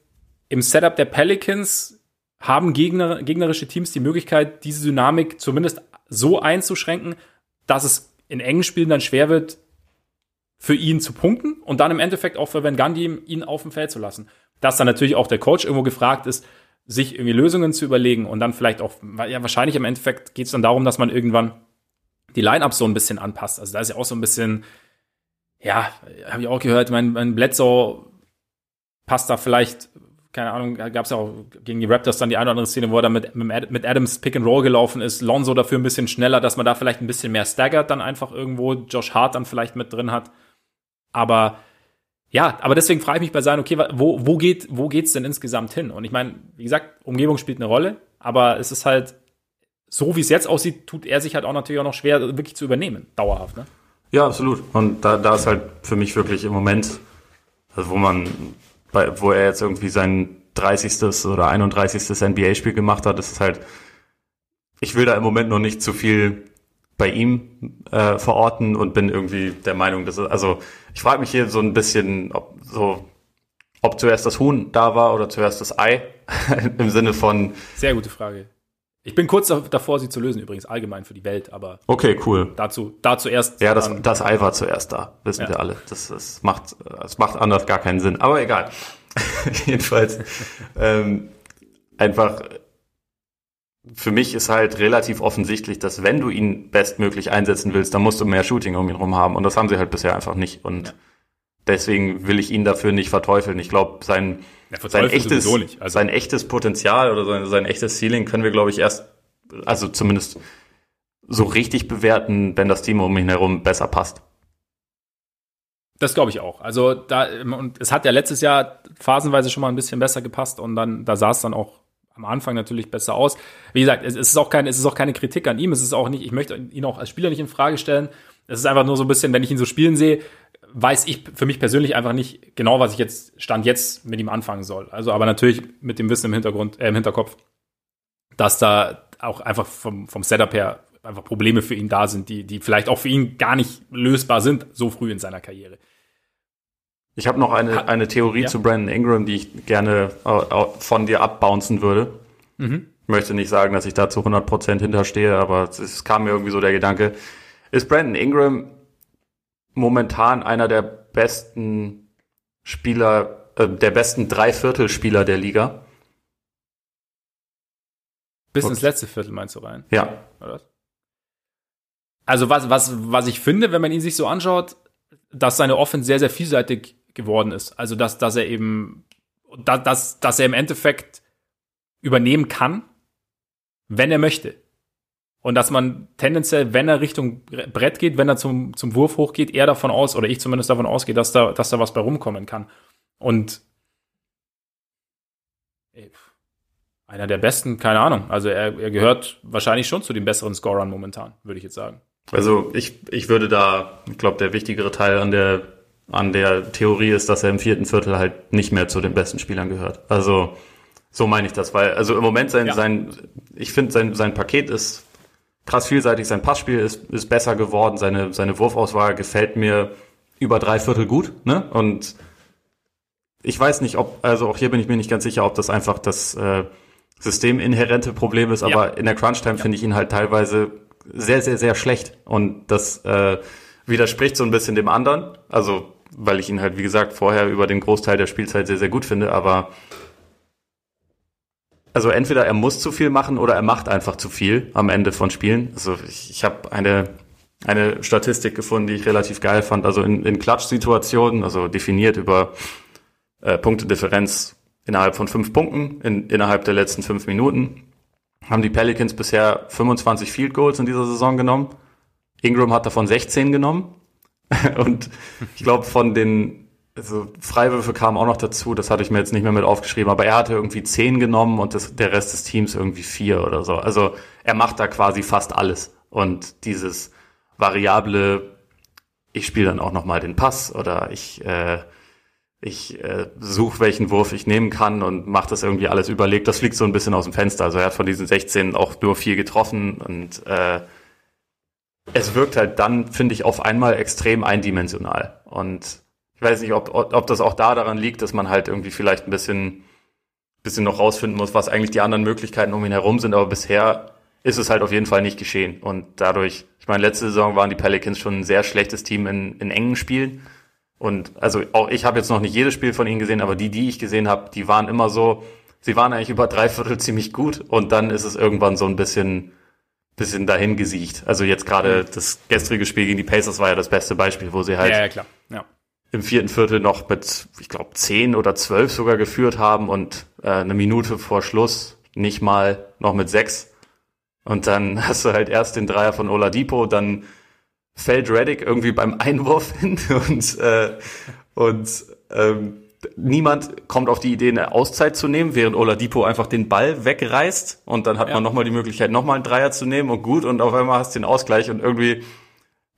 im Setup der Pelicans haben Gegner, gegnerische Teams die Möglichkeit, diese Dynamik zumindest so einzuschränken, dass es in engen Spielen dann schwer wird, für ihn zu punkten und dann im Endeffekt auch für Van Gundy ihn auf dem Feld zu lassen. Dass dann natürlich auch der Coach irgendwo gefragt ist, sich irgendwie Lösungen zu überlegen und dann vielleicht auch, ja, wahrscheinlich im Endeffekt geht es dann darum, dass man irgendwann die Line-Up so ein bisschen anpasst. Also da ist ja auch so ein bisschen ja, habe ich auch gehört, mein, mein Bledsoe passt da vielleicht, keine Ahnung, gab es ja auch gegen die Raptors dann die eine oder andere Szene, wo er dann mit, mit Adams Pick and Roll gelaufen ist, Lonzo dafür ein bisschen schneller, dass man da vielleicht ein bisschen mehr staggert dann einfach irgendwo, Josh Hart dann vielleicht mit drin hat. Aber ja, aber deswegen frage ich mich bei sein, okay, wo, wo geht, wo geht's denn insgesamt hin? Und ich meine, wie gesagt, Umgebung spielt eine Rolle, aber es ist halt, so wie es jetzt aussieht, tut er sich halt auch natürlich auch noch schwer, wirklich zu übernehmen, dauerhaft, ne? Ja, absolut. Und da, da ist halt für mich wirklich im Moment, also wo man, bei, wo er jetzt irgendwie sein 30. oder 31. NBA-Spiel gemacht hat, ist es halt, ich will da im Moment noch nicht zu viel bei ihm äh, verorten und bin irgendwie der Meinung, dass also ich frage mich hier so ein bisschen, ob so ob zuerst das Huhn da war oder zuerst das Ei im Sinne von sehr gute Frage. Ich bin kurz davor, sie zu lösen, übrigens allgemein für die Welt, aber okay, cool. Dazu, dazu erst. Ja, das, das Ei war zuerst da, wissen ja. wir alle. Das, das macht, das macht anders gar keinen Sinn. Aber egal. Jedenfalls ähm, einfach für mich ist halt relativ offensichtlich, dass wenn du ihn bestmöglich einsetzen willst, dann musst du mehr Shooting um ihn rum haben. Und das haben sie halt bisher einfach nicht. Und ja. deswegen will ich ihn dafür nicht verteufeln. Ich glaube, sein, ja, sein, echtes, also. sein echtes Potenzial oder sein, sein echtes Ceiling können wir, glaube ich, erst, also zumindest so richtig bewerten, wenn das Team um ihn herum besser passt. Das glaube ich auch. Also da und es hat ja letztes Jahr phasenweise schon mal ein bisschen besser gepasst und dann da sah es dann auch am Anfang natürlich besser aus. Wie gesagt, es, ist auch keine, es ist auch keine Kritik an ihm. Es ist auch nicht, ich möchte ihn auch als Spieler nicht in Frage stellen. Es ist einfach nur so ein bisschen, wenn ich ihn so spielen sehe, weiß ich für mich persönlich einfach nicht genau, was ich jetzt Stand jetzt mit ihm anfangen soll. Also, aber natürlich mit dem Wissen im Hintergrund, äh, im Hinterkopf, dass da auch einfach vom, vom Setup her einfach Probleme für ihn da sind, die, die vielleicht auch für ihn gar nicht lösbar sind, so früh in seiner Karriere. Ich habe noch eine, eine Theorie ja. zu Brandon Ingram, die ich gerne äh, von dir abbouncen würde. Mhm. Ich möchte nicht sagen, dass ich da zu 100% hinterstehe, aber es kam mir irgendwie so der Gedanke. Ist Brandon Ingram momentan einer der besten Spieler, äh, der besten Dreiviertelspieler der Liga? Bis ins letzte Viertel meinst du rein? Ja. Also was, was, was ich finde, wenn man ihn sich so anschaut, dass seine Offense sehr, sehr vielseitig geworden ist. Also dass, dass er eben, dass, dass er im Endeffekt übernehmen kann, wenn er möchte. Und dass man tendenziell, wenn er Richtung Brett geht, wenn er zum, zum Wurf hochgeht, eher davon aus, oder ich zumindest davon ausgehe, dass da, dass da was bei rumkommen kann. Und einer der besten, keine Ahnung. Also er, er gehört wahrscheinlich schon zu den besseren Scorern momentan, würde ich jetzt sagen. Also ich, ich würde da, ich glaube, der wichtigere Teil an der an der Theorie ist, dass er im vierten Viertel halt nicht mehr zu den besten Spielern gehört. Also so meine ich das, weil also im Moment sein ja. sein ich finde sein sein Paket ist krass vielseitig, sein Passspiel ist ist besser geworden, seine seine Wurfauswahl gefällt mir über drei Viertel gut, ne? Und ich weiß nicht, ob also auch hier bin ich mir nicht ganz sicher, ob das einfach das äh, systeminhärente Problem ist, aber ja. in der Crunch Time ja. finde ich ihn halt teilweise sehr sehr sehr schlecht und das äh, widerspricht so ein bisschen dem anderen. Also weil ich ihn halt, wie gesagt, vorher über den Großteil der Spielzeit sehr, sehr gut finde, aber also entweder er muss zu viel machen oder er macht einfach zu viel am Ende von Spielen. Also ich, ich habe eine, eine Statistik gefunden, die ich relativ geil fand. Also in, in Klatsch-Situationen, also definiert über äh, Punktedifferenz innerhalb von fünf Punkten in, innerhalb der letzten fünf Minuten, haben die Pelicans bisher 25 Field Goals in dieser Saison genommen. Ingram hat davon 16 genommen. Und ich glaube, von den also Freiwürfe kamen auch noch dazu, das hatte ich mir jetzt nicht mehr mit aufgeschrieben, aber er hatte irgendwie zehn genommen und das, der Rest des Teams irgendwie vier oder so. Also er macht da quasi fast alles. Und dieses variable, ich spiele dann auch nochmal den Pass oder ich, äh, ich äh, suche, welchen Wurf ich nehmen kann und mache das irgendwie alles überlegt. Das fliegt so ein bisschen aus dem Fenster. Also er hat von diesen 16 auch nur vier getroffen und äh, es wirkt halt dann, finde ich, auf einmal extrem eindimensional. Und ich weiß nicht, ob, ob das auch da daran liegt, dass man halt irgendwie vielleicht ein bisschen, bisschen noch rausfinden muss, was eigentlich die anderen Möglichkeiten um ihn herum sind. Aber bisher ist es halt auf jeden Fall nicht geschehen. Und dadurch, ich meine, letzte Saison waren die Pelicans schon ein sehr schlechtes Team in, in engen Spielen. Und also auch ich habe jetzt noch nicht jedes Spiel von ihnen gesehen, aber die, die ich gesehen habe, die waren immer so, sie waren eigentlich über drei Viertel ziemlich gut und dann ist es irgendwann so ein bisschen bisschen dahin gesiegt. Also jetzt gerade das gestrige Spiel gegen die Pacers war ja das beste Beispiel, wo sie halt ja, ja, klar. Ja. im vierten Viertel noch mit, ich glaube, zehn oder zwölf sogar geführt haben und äh, eine Minute vor Schluss nicht mal noch mit sechs. Und dann hast du halt erst den Dreier von Oladipo, dann fällt Reddick irgendwie beim Einwurf hin und, äh, und ähm, niemand kommt auf die Idee, eine Auszeit zu nehmen, während Oladipo einfach den Ball wegreißt und dann hat ja. man nochmal die Möglichkeit, nochmal einen Dreier zu nehmen und gut und auf einmal hast du den Ausgleich und irgendwie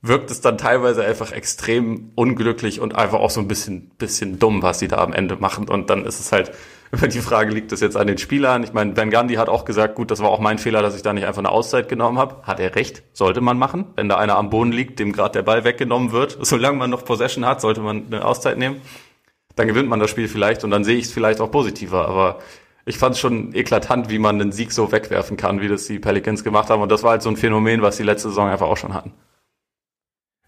wirkt es dann teilweise einfach extrem unglücklich und einfach auch so ein bisschen, bisschen dumm, was sie da am Ende machen. Und dann ist es halt immer die Frage, liegt das jetzt an den Spielern? Ich meine, Ben Gandhi hat auch gesagt, gut, das war auch mein Fehler, dass ich da nicht einfach eine Auszeit genommen habe. Hat er recht, sollte man machen. Wenn da einer am Boden liegt, dem gerade der Ball weggenommen wird, solange man noch Possession hat, sollte man eine Auszeit nehmen. Dann gewinnt man das Spiel vielleicht und dann sehe ich es vielleicht auch positiver. Aber ich fand es schon eklatant, wie man den Sieg so wegwerfen kann, wie das die Pelicans gemacht haben. Und das war halt so ein Phänomen, was die letzte Saison einfach auch schon hatten.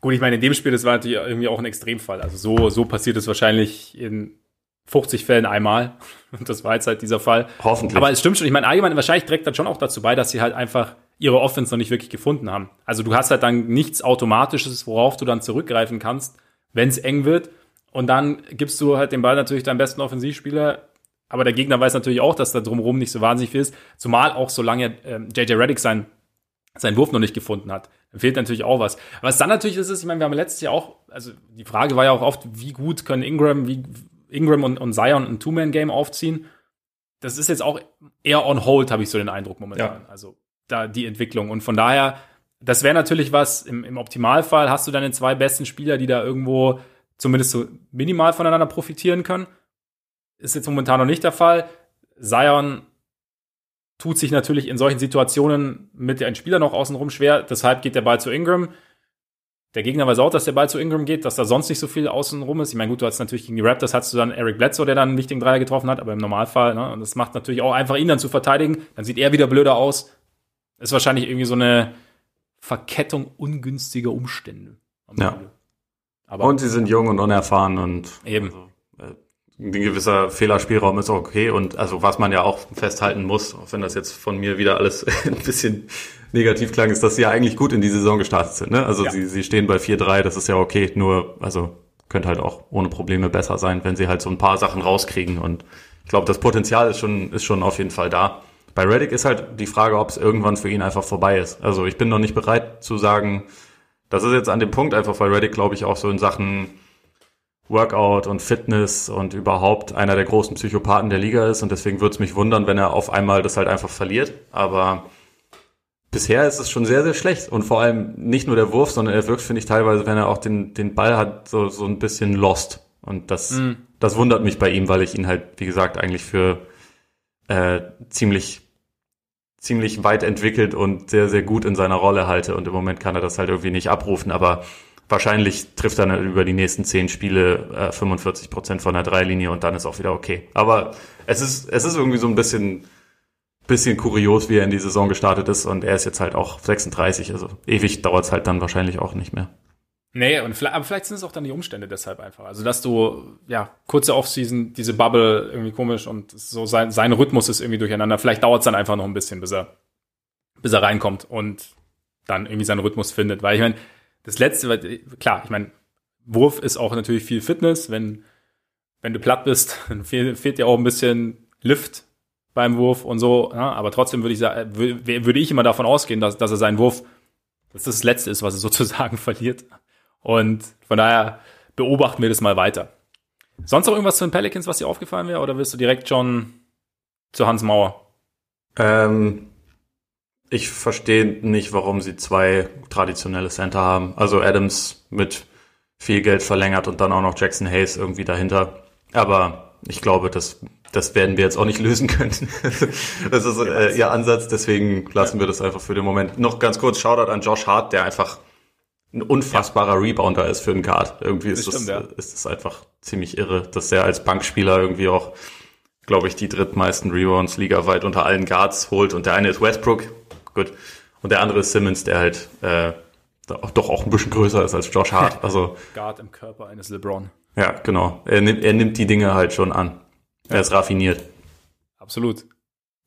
Gut, ich meine, in dem Spiel, das war natürlich irgendwie auch ein Extremfall. Also so, so passiert es wahrscheinlich in 50 Fällen einmal. Und das war jetzt halt dieser Fall. Hoffentlich. Aber es stimmt schon. Ich meine, allgemein, wahrscheinlich trägt das schon auch dazu bei, dass sie halt einfach ihre Offense noch nicht wirklich gefunden haben. Also du hast halt dann nichts Automatisches, worauf du dann zurückgreifen kannst, wenn es eng wird. Und dann gibst du halt den Ball natürlich deinem besten Offensivspieler. Aber der Gegner weiß natürlich auch, dass da drumherum nicht so wahnsinnig viel ist. Zumal auch solange ähm, JJ Reddick sein, seinen Wurf noch nicht gefunden hat. Dann fehlt natürlich auch was. Was dann natürlich ist, ist, ich meine, wir haben letztes Jahr auch, also die Frage war ja auch oft, wie gut können Ingram, wie Ingram und, und Zion ein Two-Man-Game aufziehen. Das ist jetzt auch eher on hold, habe ich so den Eindruck momentan. Ja. Also da die Entwicklung. Und von daher, das wäre natürlich was, im, im Optimalfall hast du deine zwei besten Spieler, die da irgendwo zumindest so minimal voneinander profitieren können. Ist jetzt momentan noch nicht der Fall. Zion tut sich natürlich in solchen Situationen mit einem Spieler noch außenrum schwer. Deshalb geht der Ball zu Ingram. Der Gegner weiß auch, dass der Ball zu Ingram geht, dass da sonst nicht so viel außenrum ist. Ich meine, gut, du hast natürlich gegen die Raptors hast du dann Eric Bledsoe, der dann einen wichtigen Dreier getroffen hat, aber im Normalfall, ne, und das macht natürlich auch einfach ihn dann zu verteidigen. Dann sieht er wieder blöder aus. Ist wahrscheinlich irgendwie so eine Verkettung ungünstiger Umstände. Ja. Aber und sie sind jung und unerfahren und eben. Also, äh, ein gewisser Fehlerspielraum ist auch okay und also was man ja auch festhalten muss, auch wenn das jetzt von mir wieder alles ein bisschen negativ klang, ist, dass sie ja eigentlich gut in die Saison gestartet sind. Ne? Also ja. sie, sie stehen bei 4-3, das ist ja okay, nur also könnte halt auch ohne Probleme besser sein, wenn sie halt so ein paar Sachen rauskriegen und ich glaube, das Potenzial ist schon, ist schon auf jeden Fall da. Bei Reddick ist halt die Frage, ob es irgendwann für ihn einfach vorbei ist. Also ich bin noch nicht bereit zu sagen, das ist jetzt an dem Punkt einfach, weil Reddick, glaube ich, auch so in Sachen Workout und Fitness und überhaupt einer der großen Psychopathen der Liga ist. Und deswegen würde es mich wundern, wenn er auf einmal das halt einfach verliert. Aber bisher ist es schon sehr, sehr schlecht. Und vor allem nicht nur der Wurf, sondern er wirkt, finde ich, teilweise, wenn er auch den, den Ball hat, so, so ein bisschen lost. Und das, mm. das wundert mich bei ihm, weil ich ihn halt, wie gesagt, eigentlich für äh, ziemlich ziemlich weit entwickelt und sehr, sehr gut in seiner Rolle halte. Und im Moment kann er das halt irgendwie nicht abrufen. Aber wahrscheinlich trifft er dann über die nächsten zehn Spiele äh, 45 Prozent von der Dreilinie und dann ist auch wieder okay. Aber es ist, es ist irgendwie so ein bisschen, bisschen kurios, wie er in die Saison gestartet ist und er ist jetzt halt auch 36, also ewig dauert es halt dann wahrscheinlich auch nicht mehr. Nee, und vielleicht, aber vielleicht sind es auch dann die Umstände deshalb einfach. Also, dass du, ja, kurze Offseason, diese Bubble irgendwie komisch und so sein, sein Rhythmus ist irgendwie durcheinander. Vielleicht dauert es dann einfach noch ein bisschen, bis er, bis er reinkommt und dann irgendwie seinen Rhythmus findet. Weil ich meine, das letzte, klar, ich meine, Wurf ist auch natürlich viel Fitness. Wenn, wenn du platt bist, dann fehlt, fehlt dir auch ein bisschen Lift beim Wurf und so. Ja, aber trotzdem würde ich sagen, würde ich immer davon ausgehen, dass, dass er seinen Wurf, dass das das Letzte ist, was er sozusagen verliert. Und von daher beobachten wir das mal weiter. Sonst noch irgendwas zu den Pelicans, was dir aufgefallen wäre, oder willst du direkt schon zu Hans Mauer? Ähm, ich verstehe nicht, warum sie zwei traditionelle Center haben. Also Adams mit viel Geld verlängert und dann auch noch Jackson Hayes irgendwie dahinter. Aber ich glaube, das, das werden wir jetzt auch nicht lösen können. das ist äh, ihr Ansatz, deswegen lassen wir das einfach für den Moment. Noch ganz kurz Shoutout an Josh Hart, der einfach ein unfassbarer ja. Rebounder ist für einen Guard. Irgendwie ist das, stimmt, ja. ist das einfach ziemlich irre, dass er als Bankspieler irgendwie auch, glaube ich, die drittmeisten Rebounds ligaweit unter allen Guards holt. Und der eine ist Westbrook, Gut. Und der andere ist Simmons, der halt äh, doch auch ein bisschen größer ist als Josh Hart. Also Guard im Körper eines LeBron. Ja, genau. Er nimmt, er nimmt die Dinge halt schon an. Er ist raffiniert. Absolut.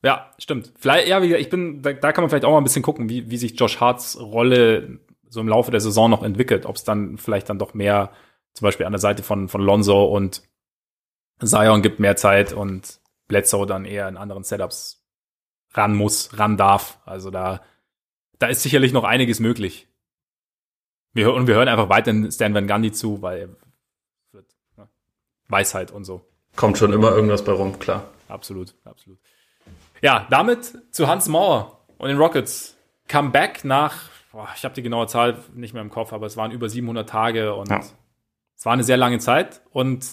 Ja, stimmt. Vielleicht, ja, wie gesagt, ich bin, da, da kann man vielleicht auch mal ein bisschen gucken, wie, wie sich Josh Harts Rolle so im Laufe der Saison noch entwickelt. Ob es dann vielleicht dann doch mehr, zum Beispiel an der Seite von, von Lonzo und Zion gibt mehr Zeit und Bledsoe dann eher in anderen Setups ran muss, ran darf. Also da, da ist sicherlich noch einiges möglich. Wir, und wir hören einfach weiter Stan Van Gundy zu, weil er wird, ne, Weisheit und so. Kommt schon immer irgendwas bei rum, klar. Absolut, absolut. Ja, damit zu Hans Mauer und den Rockets. Comeback nach boah, ich habe die genaue Zahl nicht mehr im Kopf, aber es waren über 700 Tage und ja. es war eine sehr lange Zeit. Und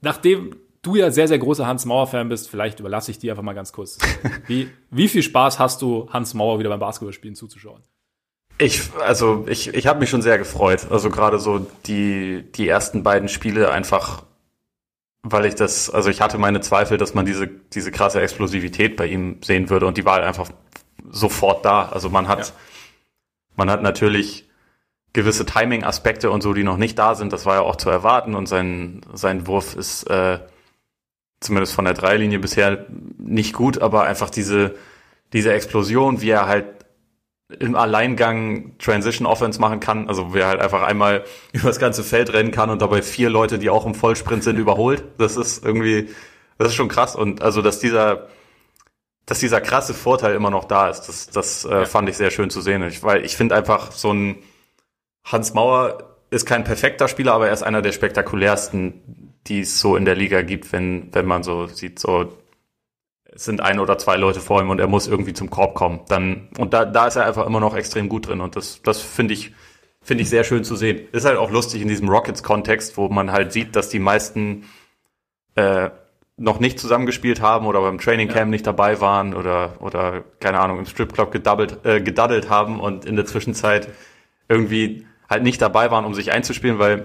nachdem du ja sehr, sehr großer Hans Mauer-Fan bist, vielleicht überlasse ich dir einfach mal ganz kurz. Wie, wie viel Spaß hast du, Hans Mauer wieder beim Basketballspielen zuzuschauen? Ich, also ich, ich habe mich schon sehr gefreut. Also gerade so die, die ersten beiden Spiele einfach, weil ich das, also ich hatte meine Zweifel, dass man diese, diese krasse Explosivität bei ihm sehen würde und die war halt einfach sofort da. Also man hat, ja. Man hat natürlich gewisse Timing-Aspekte und so, die noch nicht da sind. Das war ja auch zu erwarten und sein, sein Wurf ist äh, zumindest von der Dreilinie bisher nicht gut, aber einfach diese, diese Explosion, wie er halt im Alleingang Transition Offense machen kann, also wie er halt einfach einmal über das ganze Feld rennen kann und dabei vier Leute, die auch im Vollsprint sind, überholt. Das ist irgendwie, das ist schon krass und also, dass dieser, dass dieser krasse Vorteil immer noch da ist, das, das äh, fand ich sehr schön zu sehen. Ich, weil ich finde einfach so ein Hans Mauer ist kein perfekter Spieler, aber er ist einer der spektakulärsten, die es so in der Liga gibt, wenn, wenn man so sieht, so es sind ein oder zwei Leute vor ihm und er muss irgendwie zum Korb kommen. Dann, und da, da ist er einfach immer noch extrem gut drin. Und das, das finde ich, finde ich sehr schön zu sehen. Ist halt auch lustig in diesem Rockets-Kontext, wo man halt sieht, dass die meisten äh, noch nicht zusammengespielt haben oder beim Training Camp ja. nicht dabei waren oder, oder keine Ahnung, im Stripclub gedoubled, äh, gedaddelt haben und in der Zwischenzeit irgendwie halt nicht dabei waren, um sich einzuspielen, weil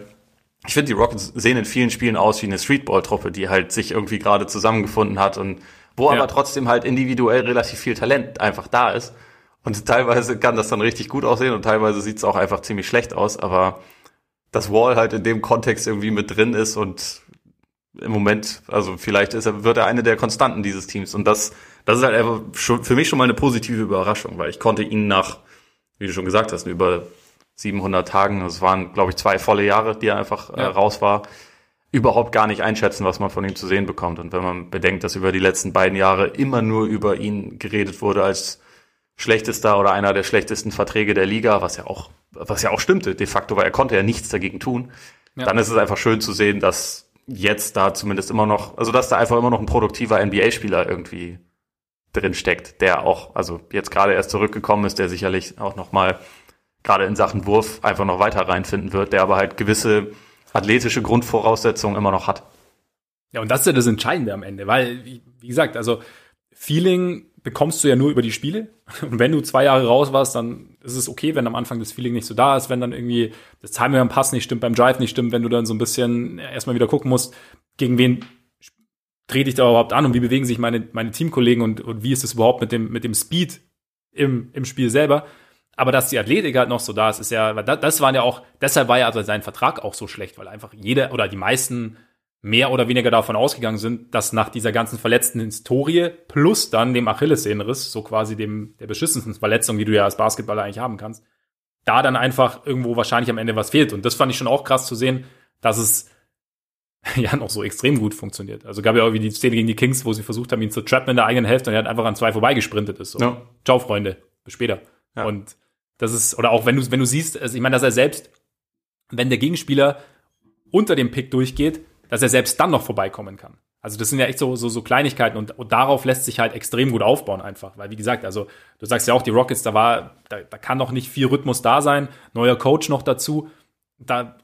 ich finde, die Rockets sehen in vielen Spielen aus wie eine Streetball-Truppe, die halt sich irgendwie gerade zusammengefunden hat und wo ja. aber trotzdem halt individuell relativ viel Talent einfach da ist. Und teilweise kann das dann richtig gut aussehen und teilweise sieht es auch einfach ziemlich schlecht aus, aber das Wall halt in dem Kontext irgendwie mit drin ist und im Moment, also vielleicht ist er, wird er eine der Konstanten dieses Teams und das, das ist halt einfach schon, für mich schon mal eine positive Überraschung, weil ich konnte ihn nach, wie du schon gesagt hast, über 700 Tagen, das waren, glaube ich, zwei volle Jahre, die er einfach äh, ja. äh, raus war, überhaupt gar nicht einschätzen, was man von ihm zu sehen bekommt. Und wenn man bedenkt, dass über die letzten beiden Jahre immer nur über ihn geredet wurde als schlechtester oder einer der schlechtesten Verträge der Liga, was ja auch, was ja auch stimmte de facto, weil er konnte ja nichts dagegen tun, ja. dann ist es einfach schön zu sehen, dass jetzt da zumindest immer noch, also dass da einfach immer noch ein produktiver NBA-Spieler irgendwie drin steckt, der auch, also jetzt gerade erst zurückgekommen ist, der sicherlich auch noch mal gerade in Sachen Wurf einfach noch weiter reinfinden wird, der aber halt gewisse athletische Grundvoraussetzungen immer noch hat. Ja, und das ist ja das Entscheidende am Ende, weil, wie gesagt, also Feeling bekommst du ja nur über die Spiele. Und wenn du zwei Jahre raus warst, dann ist es okay, wenn am Anfang das Feeling nicht so da ist, wenn dann irgendwie das Timing beim Pass nicht stimmt, beim Drive nicht stimmt, wenn du dann so ein bisschen erstmal wieder gucken musst, gegen wen trete ich da überhaupt an und wie bewegen sich meine, meine Teamkollegen und, und wie ist es überhaupt mit dem, mit dem Speed im, im Spiel selber. Aber dass die Athletik halt noch so da ist, ist ja, das waren ja auch, deshalb war ja also sein Vertrag auch so schlecht, weil einfach jeder oder die meisten mehr oder weniger davon ausgegangen sind, dass nach dieser ganzen verletzten Historie plus dann dem Achillessehnenriss, so quasi dem, der beschissensten Verletzung, die du ja als Basketballer eigentlich haben kannst, da dann einfach irgendwo wahrscheinlich am Ende was fehlt. Und das fand ich schon auch krass zu sehen, dass es ja noch so extrem gut funktioniert. Also gab ja auch wie die Szene gegen die Kings, wo sie versucht haben, ihn zu trappen in der eigenen Hälfte und er hat einfach an zwei vorbeigesprintet ist. So. Ja. Ciao, Freunde. Bis später. Ja. Und das ist, oder auch wenn du, wenn du siehst, also ich meine, dass er selbst, wenn der Gegenspieler unter dem Pick durchgeht, dass er selbst dann noch vorbeikommen kann. Also das sind ja echt so, so, so Kleinigkeiten und, und darauf lässt sich halt extrem gut aufbauen einfach. Weil wie gesagt, also du sagst ja auch, die Rockets, da war, da, da kann noch nicht viel Rhythmus da sein, neuer Coach noch dazu. Da,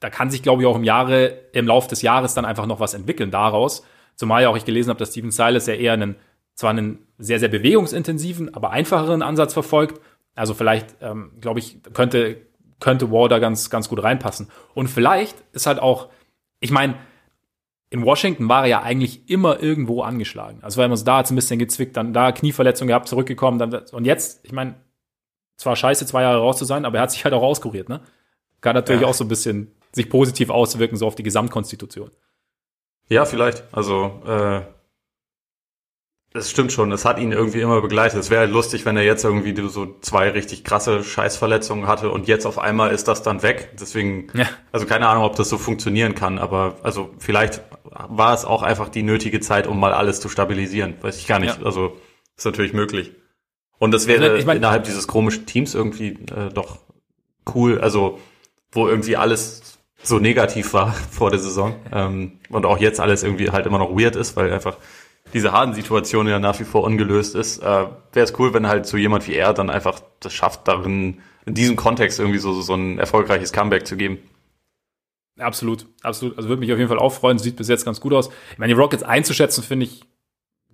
da kann sich, glaube ich, auch im Jahre, im Lauf des Jahres dann einfach noch was entwickeln daraus. Zumal ja auch ich gelesen habe, dass Steven Silas ja eher einen, zwar einen sehr, sehr bewegungsintensiven, aber einfacheren Ansatz verfolgt also vielleicht, ähm, glaube ich, könnte, könnte Wall da ganz, ganz gut reinpassen. Und vielleicht ist halt auch, ich meine, in Washington war er ja eigentlich immer irgendwo angeschlagen. Also war immer so, da hat ein bisschen gezwickt, dann da Knieverletzung gehabt, zurückgekommen. Dann, und jetzt, ich meine, zwar scheiße, zwei Jahre raus zu sein, aber er hat sich halt auch auskuriert, ne? Kann natürlich ja. auch so ein bisschen sich positiv auswirken, so auf die Gesamtkonstitution. Ja, vielleicht. Also, äh, das stimmt schon, es hat ihn irgendwie immer begleitet. Es wäre halt lustig, wenn er jetzt irgendwie so zwei richtig krasse Scheißverletzungen hatte und jetzt auf einmal ist das dann weg. Deswegen, ja. also keine Ahnung, ob das so funktionieren kann, aber also vielleicht war es auch einfach die nötige Zeit, um mal alles zu stabilisieren. Weiß ich gar nicht. Ja. Also ist natürlich möglich. Und das wäre ich mein, innerhalb dieses komischen Teams irgendwie äh, doch cool, also wo irgendwie alles so negativ war vor der Saison ähm, und auch jetzt alles irgendwie halt immer noch weird ist, weil einfach diese Harden-Situation ja nach wie vor ungelöst ist, äh, wäre es cool, wenn halt so jemand wie er dann einfach das schafft, darin, in diesem Kontext irgendwie so, so ein erfolgreiches Comeback zu geben. Absolut, absolut. Also würde mich auf jeden Fall auch freuen. Sieht bis jetzt ganz gut aus. Ich meine, die Rockets einzuschätzen, finde ich,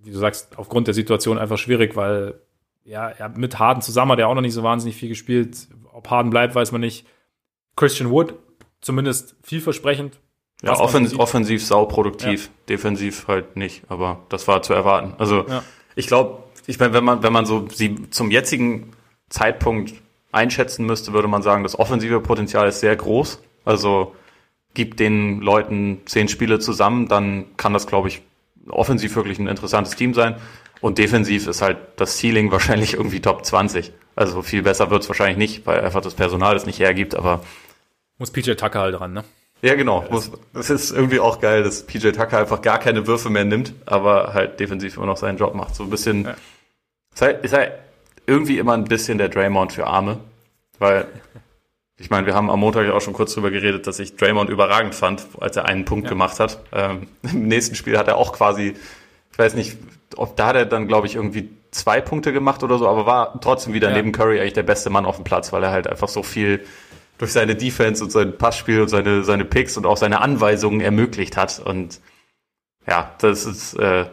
wie du sagst, aufgrund der Situation einfach schwierig, weil ja, mit Harden zusammen hat er auch noch nicht so wahnsinnig viel gespielt. Ob Harden bleibt, weiß man nicht. Christian Wood, zumindest vielversprechend. Ja, offens offensiv sauproduktiv, ja. defensiv halt nicht, aber das war zu erwarten. Also ja. ich glaube, ich meine, wenn man, wenn man so sie zum jetzigen Zeitpunkt einschätzen müsste, würde man sagen, das offensive Potenzial ist sehr groß. Also gibt den Leuten zehn Spiele zusammen, dann kann das, glaube ich, offensiv wirklich ein interessantes Team sein. Und defensiv ist halt das Ceiling wahrscheinlich irgendwie Top 20. Also viel besser wird es wahrscheinlich nicht, weil einfach das Personal das nicht hergibt, aber. Muss PJ Tucker halt dran, ne? Ja, genau. Muss, das ist irgendwie auch geil, dass PJ Tucker einfach gar keine Würfe mehr nimmt, aber halt defensiv immer noch seinen Job macht. So ein bisschen. Ja. Ist, halt, ist halt irgendwie immer ein bisschen der Draymond für Arme, weil ich meine, wir haben am Montag ja auch schon kurz drüber geredet, dass ich Draymond überragend fand, als er einen Punkt ja. gemacht hat. Ähm, Im nächsten Spiel hat er auch quasi, ich weiß nicht, ob da hat er dann, glaube ich, irgendwie zwei Punkte gemacht oder so, aber war trotzdem wieder ja. neben Curry eigentlich der beste Mann auf dem Platz, weil er halt einfach so viel durch seine Defense und sein Passspiel und seine, seine Picks und auch seine Anweisungen ermöglicht hat. Und ja, das ist, äh,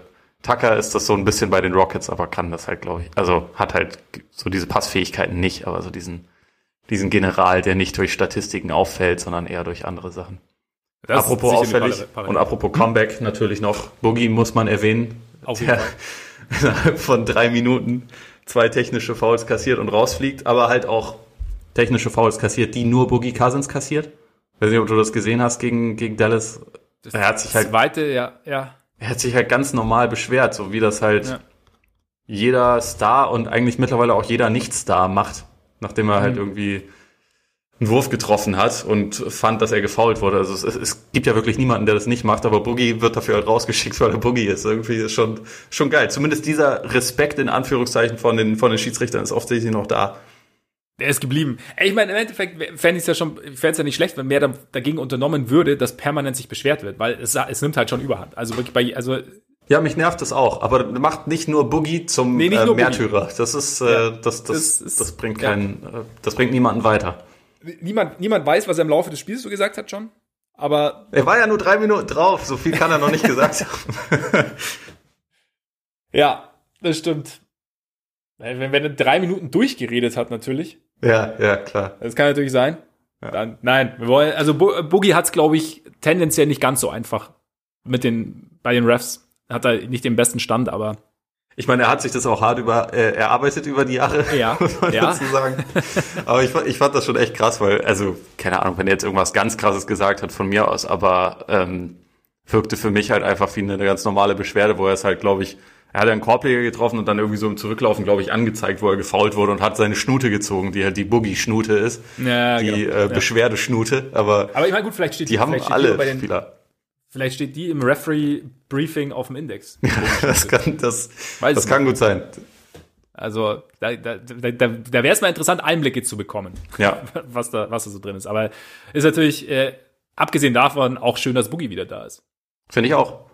Tucker ist das so ein bisschen bei den Rockets, aber kann das halt, glaube ich. Also hat halt so diese Passfähigkeiten nicht, aber so diesen, diesen General, der nicht durch Statistiken auffällt, sondern eher durch andere Sachen. Das apropos auffällig und apropos Comeback natürlich noch, Boogie muss man erwähnen, auf jeden Fall. innerhalb von drei Minuten zwei technische Fouls kassiert und rausfliegt, aber halt auch technische Fouls kassiert, die nur Boogie Cousins kassiert. Ich weiß nicht, ob du das gesehen hast gegen, gegen Dallas. Das er hat sich halt, zweite, ja, ja. Er hat sich halt ganz normal beschwert, so wie das halt ja. jeder Star und eigentlich mittlerweile auch jeder Nicht-Star macht, nachdem er halt mhm. halt irgendwie einen Wurf getroffen hat und fand, dass er gefault wurde. Also es, es, gibt ja wirklich niemanden, der das nicht macht, aber Boogie wird dafür halt rausgeschickt, weil er Boogie ist. Irgendwie ist schon, schon geil. Zumindest dieser Respekt in Anführungszeichen von den, von den Schiedsrichtern ist offensichtlich noch da. Der ist geblieben. Ich meine, im Endeffekt fände ich es ja schon, fände es ja nicht schlecht, wenn mehr dagegen unternommen würde, dass permanent sich beschwert wird, weil es, es nimmt halt schon überhand. Also wirklich bei, also ja, mich nervt das auch, aber macht nicht nur Boogie zum nee, äh, Märtyrer. Boogie. Das ist, äh, ja, das, das, das, das, bringt keinen, ja. äh, das bringt niemanden weiter niemand, niemand weiß, was er im Laufe des Spiels so gesagt hat schon. Aber. Er war ja nur drei Minuten drauf, so viel kann er noch nicht gesagt haben. ja, das stimmt. Wenn, wenn er drei Minuten durchgeredet hat, natürlich. Ja, ja, klar. Das kann natürlich sein. Ja. Dann, nein, wir wollen, also Boogie hat es, glaube ich, tendenziell nicht ganz so einfach mit den, bei den Refs. Hat er nicht den besten Stand, aber ich meine, er hat sich das auch hart über, äh, erarbeitet über die Jahre, ja, muss man ja. dazu sagen. Aber ich, ich fand das schon echt krass, weil, also, keine Ahnung, wenn er jetzt irgendwas ganz krasses gesagt hat von mir aus, aber ähm, wirkte für mich halt einfach wie eine ganz normale Beschwerde, wo er es halt, glaube ich, er hat einen Korbleger getroffen und dann irgendwie so im Zurücklaufen, glaube ich, angezeigt, wo er gefault wurde und hat seine Schnute gezogen, die halt die Boogie-Schnute ist. Ja, die genau. äh, Beschwerdeschnute. Aber, aber ich meine, gut, vielleicht steht die, die haben alle bei den, Spieler. Vielleicht steht die im Referee-Briefing auf dem Index. das kann, das, das kann gut sein. Also da, da, da, da wäre es mal interessant, Einblicke zu bekommen, ja. was, da, was da so drin ist. Aber ist natürlich, äh, abgesehen davon, auch schön, dass Boogie wieder da ist. Finde ich auch.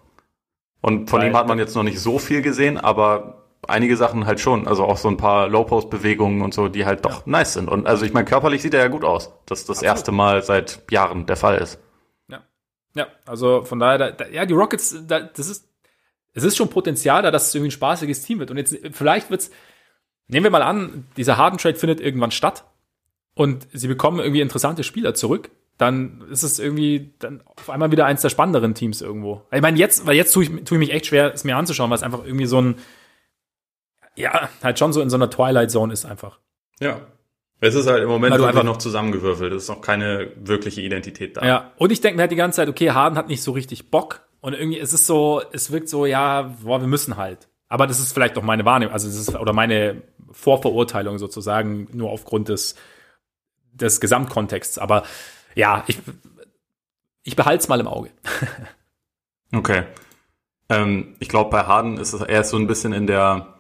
Und von Weil, ihm hat man jetzt noch nicht so viel gesehen, aber einige Sachen halt schon. Also auch so ein paar Low-Post-Bewegungen und so, die halt doch ja. nice sind. Und also ich meine, körperlich sieht er ja gut aus. Das das Absolut. erste Mal seit Jahren der Fall ist. Ja, also von daher, da, da, ja, die Rockets, da, das ist, es ist schon Potenzial da, dass es irgendwie ein spaßiges Team wird. Und jetzt, vielleicht wird's, nehmen wir mal an, dieser Harden Trade findet irgendwann statt und sie bekommen irgendwie interessante Spieler zurück, dann ist es irgendwie dann auf einmal wieder eins der spannenderen Teams irgendwo. Ich meine, jetzt, weil jetzt tue ich, tue ich mich echt schwer, es mir anzuschauen, weil es einfach irgendwie so ein, ja, halt schon so in so einer Twilight Zone ist einfach. Ja, es ist halt im Moment also einfach noch zusammengewürfelt. Es ist noch keine wirkliche Identität da. Ja, und ich denke mir halt die ganze Zeit, okay, Harden hat nicht so richtig Bock. Und irgendwie, es ist so, es wirkt so, ja, boah, wir müssen halt. Aber das ist vielleicht auch meine Wahrnehmung, also das ist, oder meine Vorverurteilung sozusagen, nur aufgrund des, des Gesamtkontexts. Aber ja, ich, ich behalte es mal im Auge. okay. Ähm, ich glaube, bei Harden ist es eher so ein bisschen in der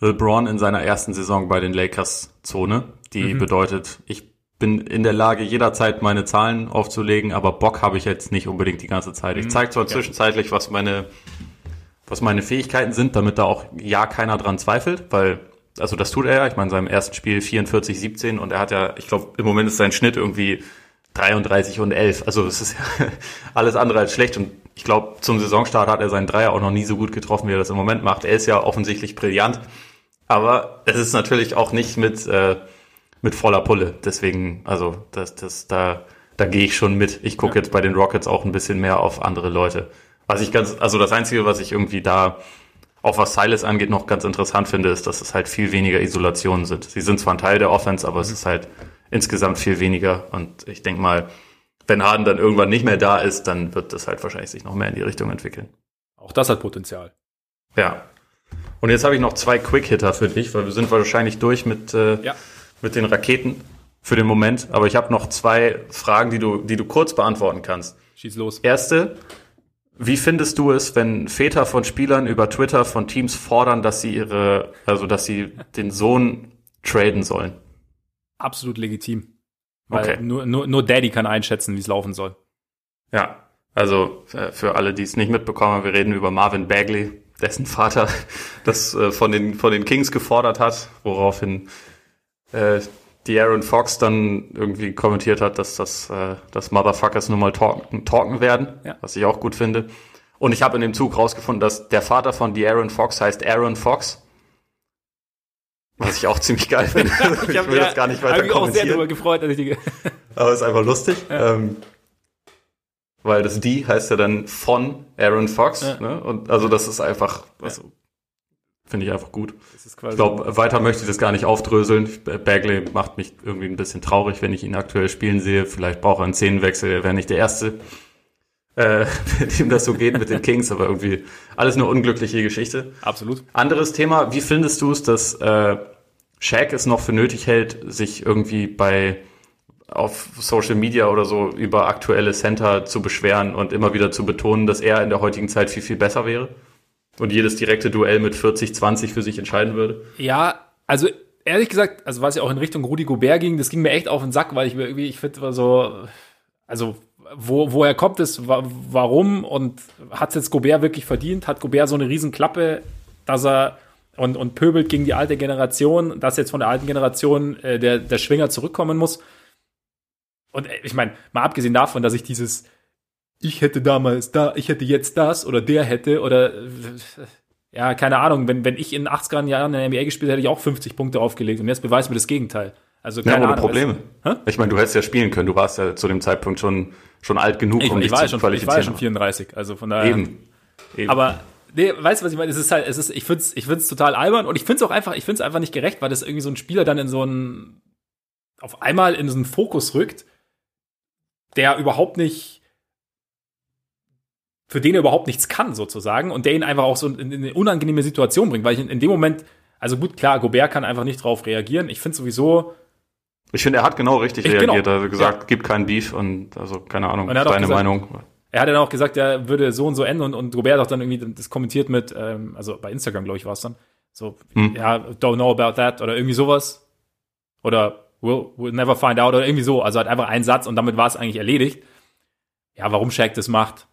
LeBron in seiner ersten Saison bei den Lakers Zone die mhm. bedeutet, ich bin in der Lage, jederzeit meine Zahlen aufzulegen, aber Bock habe ich jetzt nicht unbedingt die ganze Zeit. Ich mhm. zeige zwar ja. zwischenzeitlich, was meine, was meine Fähigkeiten sind, damit da auch ja keiner dran zweifelt, weil, also das tut er ja. Ich meine, in seinem ersten Spiel 44, 17 und er hat ja, ich glaube, im Moment ist sein Schnitt irgendwie 33 und 11. Also es ist ja alles andere als schlecht und ich glaube, zum Saisonstart hat er seinen Dreier auch noch nie so gut getroffen, wie er das im Moment macht. Er ist ja offensichtlich brillant, aber es ist natürlich auch nicht mit, äh, mit voller Pulle. Deswegen, also das, das, da, da gehe ich schon mit. Ich gucke ja. jetzt bei den Rockets auch ein bisschen mehr auf andere Leute. Was ich ganz, also das Einzige, was ich irgendwie da, auch was Silas angeht, noch ganz interessant finde, ist, dass es halt viel weniger Isolationen sind. Sie sind zwar ein Teil der Offense, aber mhm. es ist halt insgesamt viel weniger. Und ich denke mal, wenn Harden dann irgendwann nicht mehr da ist, dann wird das halt wahrscheinlich sich noch mehr in die Richtung entwickeln. Auch das hat Potenzial. Ja. Und jetzt habe ich noch zwei Quick-Hitter für dich, weil wir sind wahrscheinlich durch mit, äh, ja. mit den Raketen für den Moment. Aber ich habe noch zwei Fragen, die du, die du kurz beantworten kannst. Schieß los. Erste, wie findest du es, wenn Väter von Spielern über Twitter von Teams fordern, dass sie ihre, also dass sie den Sohn traden sollen? Absolut legitim. Weil okay. nur, nur, nur Daddy kann einschätzen, wie es laufen soll. Ja, also äh, für alle, die es nicht mitbekommen, wir reden über Marvin Bagley, dessen Vater das äh, von den von den Kings gefordert hat, woraufhin äh, die Aaron Fox dann irgendwie kommentiert hat, dass das äh, dass Motherfuckers nur mal talken, talken werden, ja. was ich auch gut finde. Und ich habe in dem Zug rausgefunden, dass der Vater von Aaron Fox heißt Aaron Fox. Was ich auch ziemlich geil finde. ich, ich will ja, das gar nicht weiter hab mich auch sehr darüber gefreut, dass ich die Aber es ist einfach lustig. Ja. Ähm, weil das die heißt ja dann von Aaron Fox. Ja. Ne? Und also das ist einfach, also, finde ich einfach gut. ich glaube, weiter möchte ich das gar nicht aufdröseln. Bagley macht mich irgendwie ein bisschen traurig, wenn ich ihn aktuell spielen sehe. Vielleicht braucht er einen Szenenwechsel, er wäre nicht der Erste, äh, dem das so geht mit den Kings, aber irgendwie alles eine unglückliche Geschichte. Absolut. Anderes Thema, wie findest du es, dass äh, Shaq es noch für nötig hält, sich irgendwie bei auf Social Media oder so über aktuelle Center zu beschweren und immer wieder zu betonen, dass er in der heutigen Zeit viel, viel besser wäre und jedes direkte Duell mit 40-20 für sich entscheiden würde? Ja, also ehrlich gesagt, also was ja auch in Richtung Rudi Gobert ging, das ging mir echt auf den Sack, weil ich mir irgendwie, ich finde so, also wo, woher kommt es, warum und hat es jetzt Gobert wirklich verdient? Hat Gobert so eine Riesenklappe, dass er und, und pöbelt gegen die alte Generation, dass jetzt von der alten Generation äh, der, der Schwinger zurückkommen muss? Und äh, ich meine, mal abgesehen davon, dass ich dieses ich hätte damals da, ich hätte jetzt das oder der hätte oder äh, ja, keine Ahnung, wenn, wenn ich in 80er Jahren in der NBA gespielt hätte, hätte ich auch 50 Punkte aufgelegt und jetzt beweist mir das Gegenteil. Also keine ja, Ahnung. Probleme. Weißt du? Ich meine, du hättest ja spielen können. Du warst ja zu dem Zeitpunkt schon schon alt genug, ich, um dich zu schon, qualifizieren. Ich war ja schon 34, also von daher. Eben. Eben. Aber nee, weißt du, was ich meine? Es ist halt, es ist, ich find's, ich find's total albern und ich find's auch einfach, ich find's einfach nicht gerecht, weil das irgendwie so ein Spieler dann in so einen, auf einmal in so einen Fokus rückt, der überhaupt nicht, für den er überhaupt nichts kann, sozusagen, und der ihn einfach auch so in, eine unangenehme Situation bringt, weil ich in, in dem Moment, also gut, klar, Gobert kann einfach nicht drauf reagieren. Ich finde sowieso, ich finde, er hat genau richtig ich, reagiert. Genau. Er hat gesagt, ja. gibt keinen Beef und also keine Ahnung, deine gesagt, Meinung. Er hat dann auch gesagt, er würde so und so enden und, und Robert hat auch dann irgendwie das kommentiert mit, ähm, also bei Instagram, glaube ich, war es dann. So, hm. ja, don't know about that oder irgendwie sowas. Oder we'll, we'll never find out oder irgendwie so. Also hat einfach einen Satz und damit war es eigentlich erledigt. Ja, warum Shaq das macht,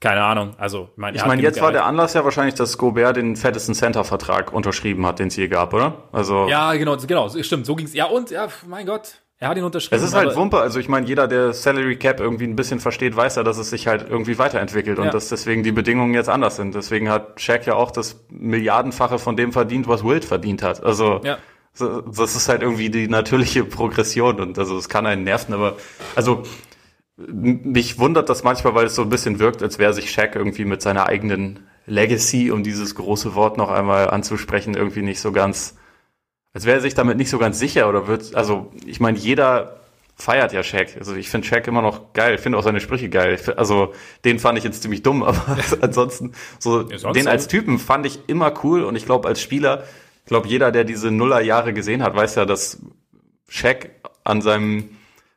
keine Ahnung. Also, ich meine, ich mein, jetzt war der Anlass ja wahrscheinlich, dass Gobert den fettesten Center-Vertrag unterschrieben hat, den es je gab, oder? Also. Ja, genau, genau, stimmt. So ging's. Ja, und, ja, mein Gott. Er hat ihn unterschrieben. Es ist halt Wumpe. Also ich meine, jeder, der Salary Cap irgendwie ein bisschen versteht, weiß ja, dass es sich halt irgendwie weiterentwickelt ja. und dass deswegen die Bedingungen jetzt anders sind. Deswegen hat Shaq ja auch das Milliardenfache von dem verdient, was Wild verdient hat. Also ja. das ist halt irgendwie die natürliche Progression und also es kann einen nerven, aber also mich wundert das manchmal, weil es so ein bisschen wirkt, als wäre sich Shaq irgendwie mit seiner eigenen Legacy, um dieses große Wort noch einmal anzusprechen, irgendwie nicht so ganz, als wäre er sich damit nicht so ganz sicher oder wird, also ich meine, jeder feiert ja Shaq. Also ich finde Shaq immer noch geil, finde auch seine Sprüche geil. Also den fand ich jetzt ziemlich dumm, aber ansonsten so ja, den als Typen fand ich immer cool und ich glaube als Spieler, ich glaube jeder, der diese Nullerjahre gesehen hat, weiß ja, dass Shaq an seinem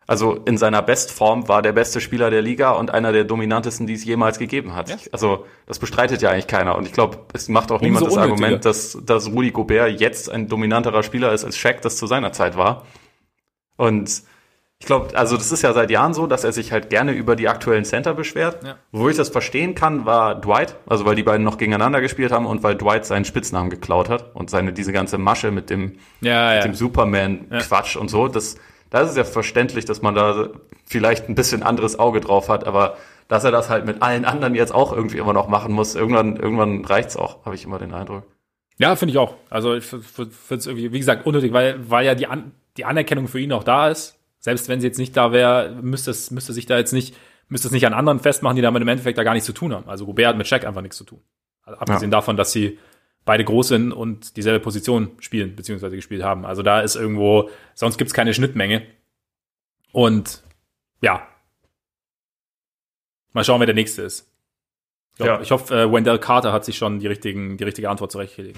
also in seiner Bestform war der beste Spieler der Liga und einer der dominantesten, die es jemals gegeben hat. Ja. Also das bestreitet ja eigentlich keiner. Und ich glaube, es macht auch Umso niemand das unnötiger. Argument, dass, dass Rudi Gobert jetzt ein dominanterer Spieler ist, als Shaq das zu seiner Zeit war. Und Ich glaube, also das ist ja seit Jahren so, dass er sich halt gerne über die aktuellen Center beschwert. Ja. Wo ich das verstehen kann, war Dwight, also weil die beiden noch gegeneinander gespielt haben und weil Dwight seinen Spitznamen geklaut hat und seine diese ganze Masche mit dem, Ja, mit ja. dem Superman-Quatsch und so. Das, da ist es ja verständlich, dass man da vielleicht ein bisschen anderes Auge drauf hat, aber dass er das halt mit allen anderen jetzt auch irgendwie immer noch machen muss, irgendwann, irgendwann reicht's auch, habe ich immer den Eindruck. Ja, finde ich auch. Also ich finde es irgendwie, wie gesagt, unnötig, weil, weil ja die, An die Anerkennung für ihn auch da ist. Selbst wenn sie jetzt nicht da wäre, müsste es müsste sich da jetzt nicht, müsste es nicht an anderen festmachen, die damit im Endeffekt da gar nichts zu tun haben. Also Gobert hat mit Shaq einfach nichts zu tun. Also abgesehen davon, dass sie beide groß sind und dieselbe Position spielen, beziehungsweise gespielt haben. Also da ist irgendwo, sonst gibt's keine Schnittmenge. Und ja. Mal schauen, wer der nächste ist. Ich, glaub, Ja. ich hoffe, äh, Wendell Carter hat sich schon die, richtigen, die richtige Antwort zurechtgelegt.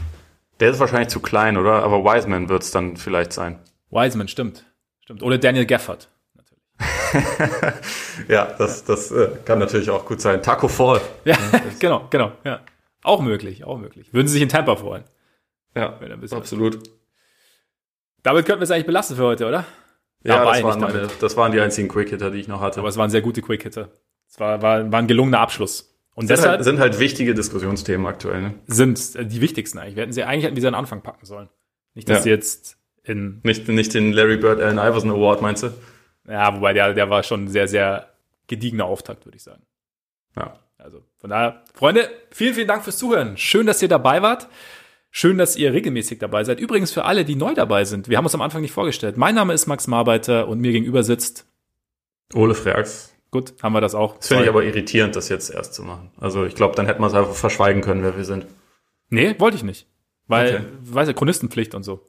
Der ist wahrscheinlich zu klein, oder? Aber Wiseman wird's dann vielleicht sein. Wiseman, stimmt. Stimmt. Oder Daniel Gafford. Ja, das, das äh, kann natürlich auch gut sein. Taco Fall. Ja, genau, genau, ja. Auch möglich, auch möglich. Würden Sie sich in Tampa freuen? Ja, absolut. Damit könnten wir es eigentlich belassen für heute, oder? Ja, Dabei, das waren, meine, das waren die einzigen Quick-Hitter, die ich noch hatte. Aber es waren sehr gute Quick-Hitter. Es war, war, war ein gelungener Abschluss. Und sind, deshalb halt, sind halt wichtige Diskussionsthemen aktuell. Ne? sind äh, die wichtigsten eigentlich. Wir hätten sie eigentlich hätten diese an den Anfang packen sollen. Nicht, dass Ja. sie jetzt in, Nicht, nicht den Larry Bird Allen Iverson Award, meinst du? ja, wobei der, der war schon ein sehr, sehr gediegener Auftakt, würde ich sagen. Ja. Von daher, Freunde, vielen, vielen Dank fürs Zuhören. Schön, dass ihr dabei wart. Schön, dass ihr regelmäßig dabei seid. Übrigens für alle, die neu dabei sind. Wir haben uns am Anfang nicht vorgestellt. Mein Name ist Max Marbeiter und mir gegenüber sitzt. Ole Freaks. Gut, haben wir das auch. Das finde ich aber irritierend, das jetzt erst zu machen. Also ich glaube, dann hätten wir es einfach verschweigen können, wer wir sind. Nee, wollte ich nicht. Weil, Okay. weiß ja, Chronistenpflicht und so.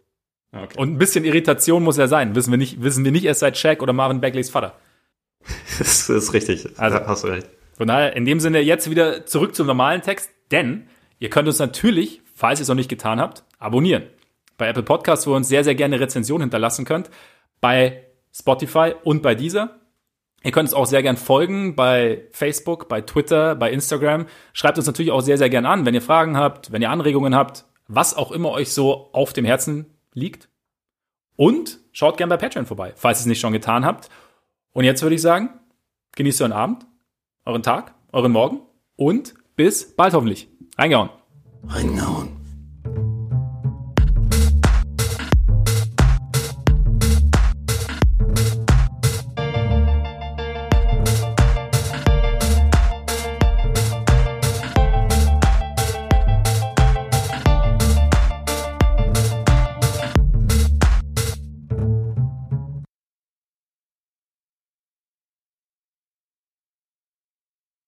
Ja, Okay. Und ein bisschen Irritation muss ja sein. Wissen wir nicht, wissen wir nicht erst seit Shaq oder Marvin Bagleys Vater. das ist richtig. Also- hast du recht. Von daher, in dem Sinne jetzt wieder zurück zum normalen Text, denn ihr könnt uns natürlich, falls ihr es noch nicht getan habt, abonnieren. Bei Apple Podcasts, wo ihr uns sehr, sehr gerne Rezension hinterlassen könnt, bei Spotify und bei dieser. Ihr könnt uns auch sehr gern folgen bei Facebook, bei Twitter, bei Instagram. Schreibt uns natürlich auch sehr, sehr gern an, wenn ihr Fragen habt, wenn ihr Anregungen habt, was auch immer euch so auf dem Herzen liegt. Und schaut gern bei Patreon vorbei, falls ihr es nicht schon getan habt. Und jetzt würde ich sagen, genießt euren Abend, euren Tag, euren Morgen und bis bald hoffentlich. Reingehauen. Reingehauen.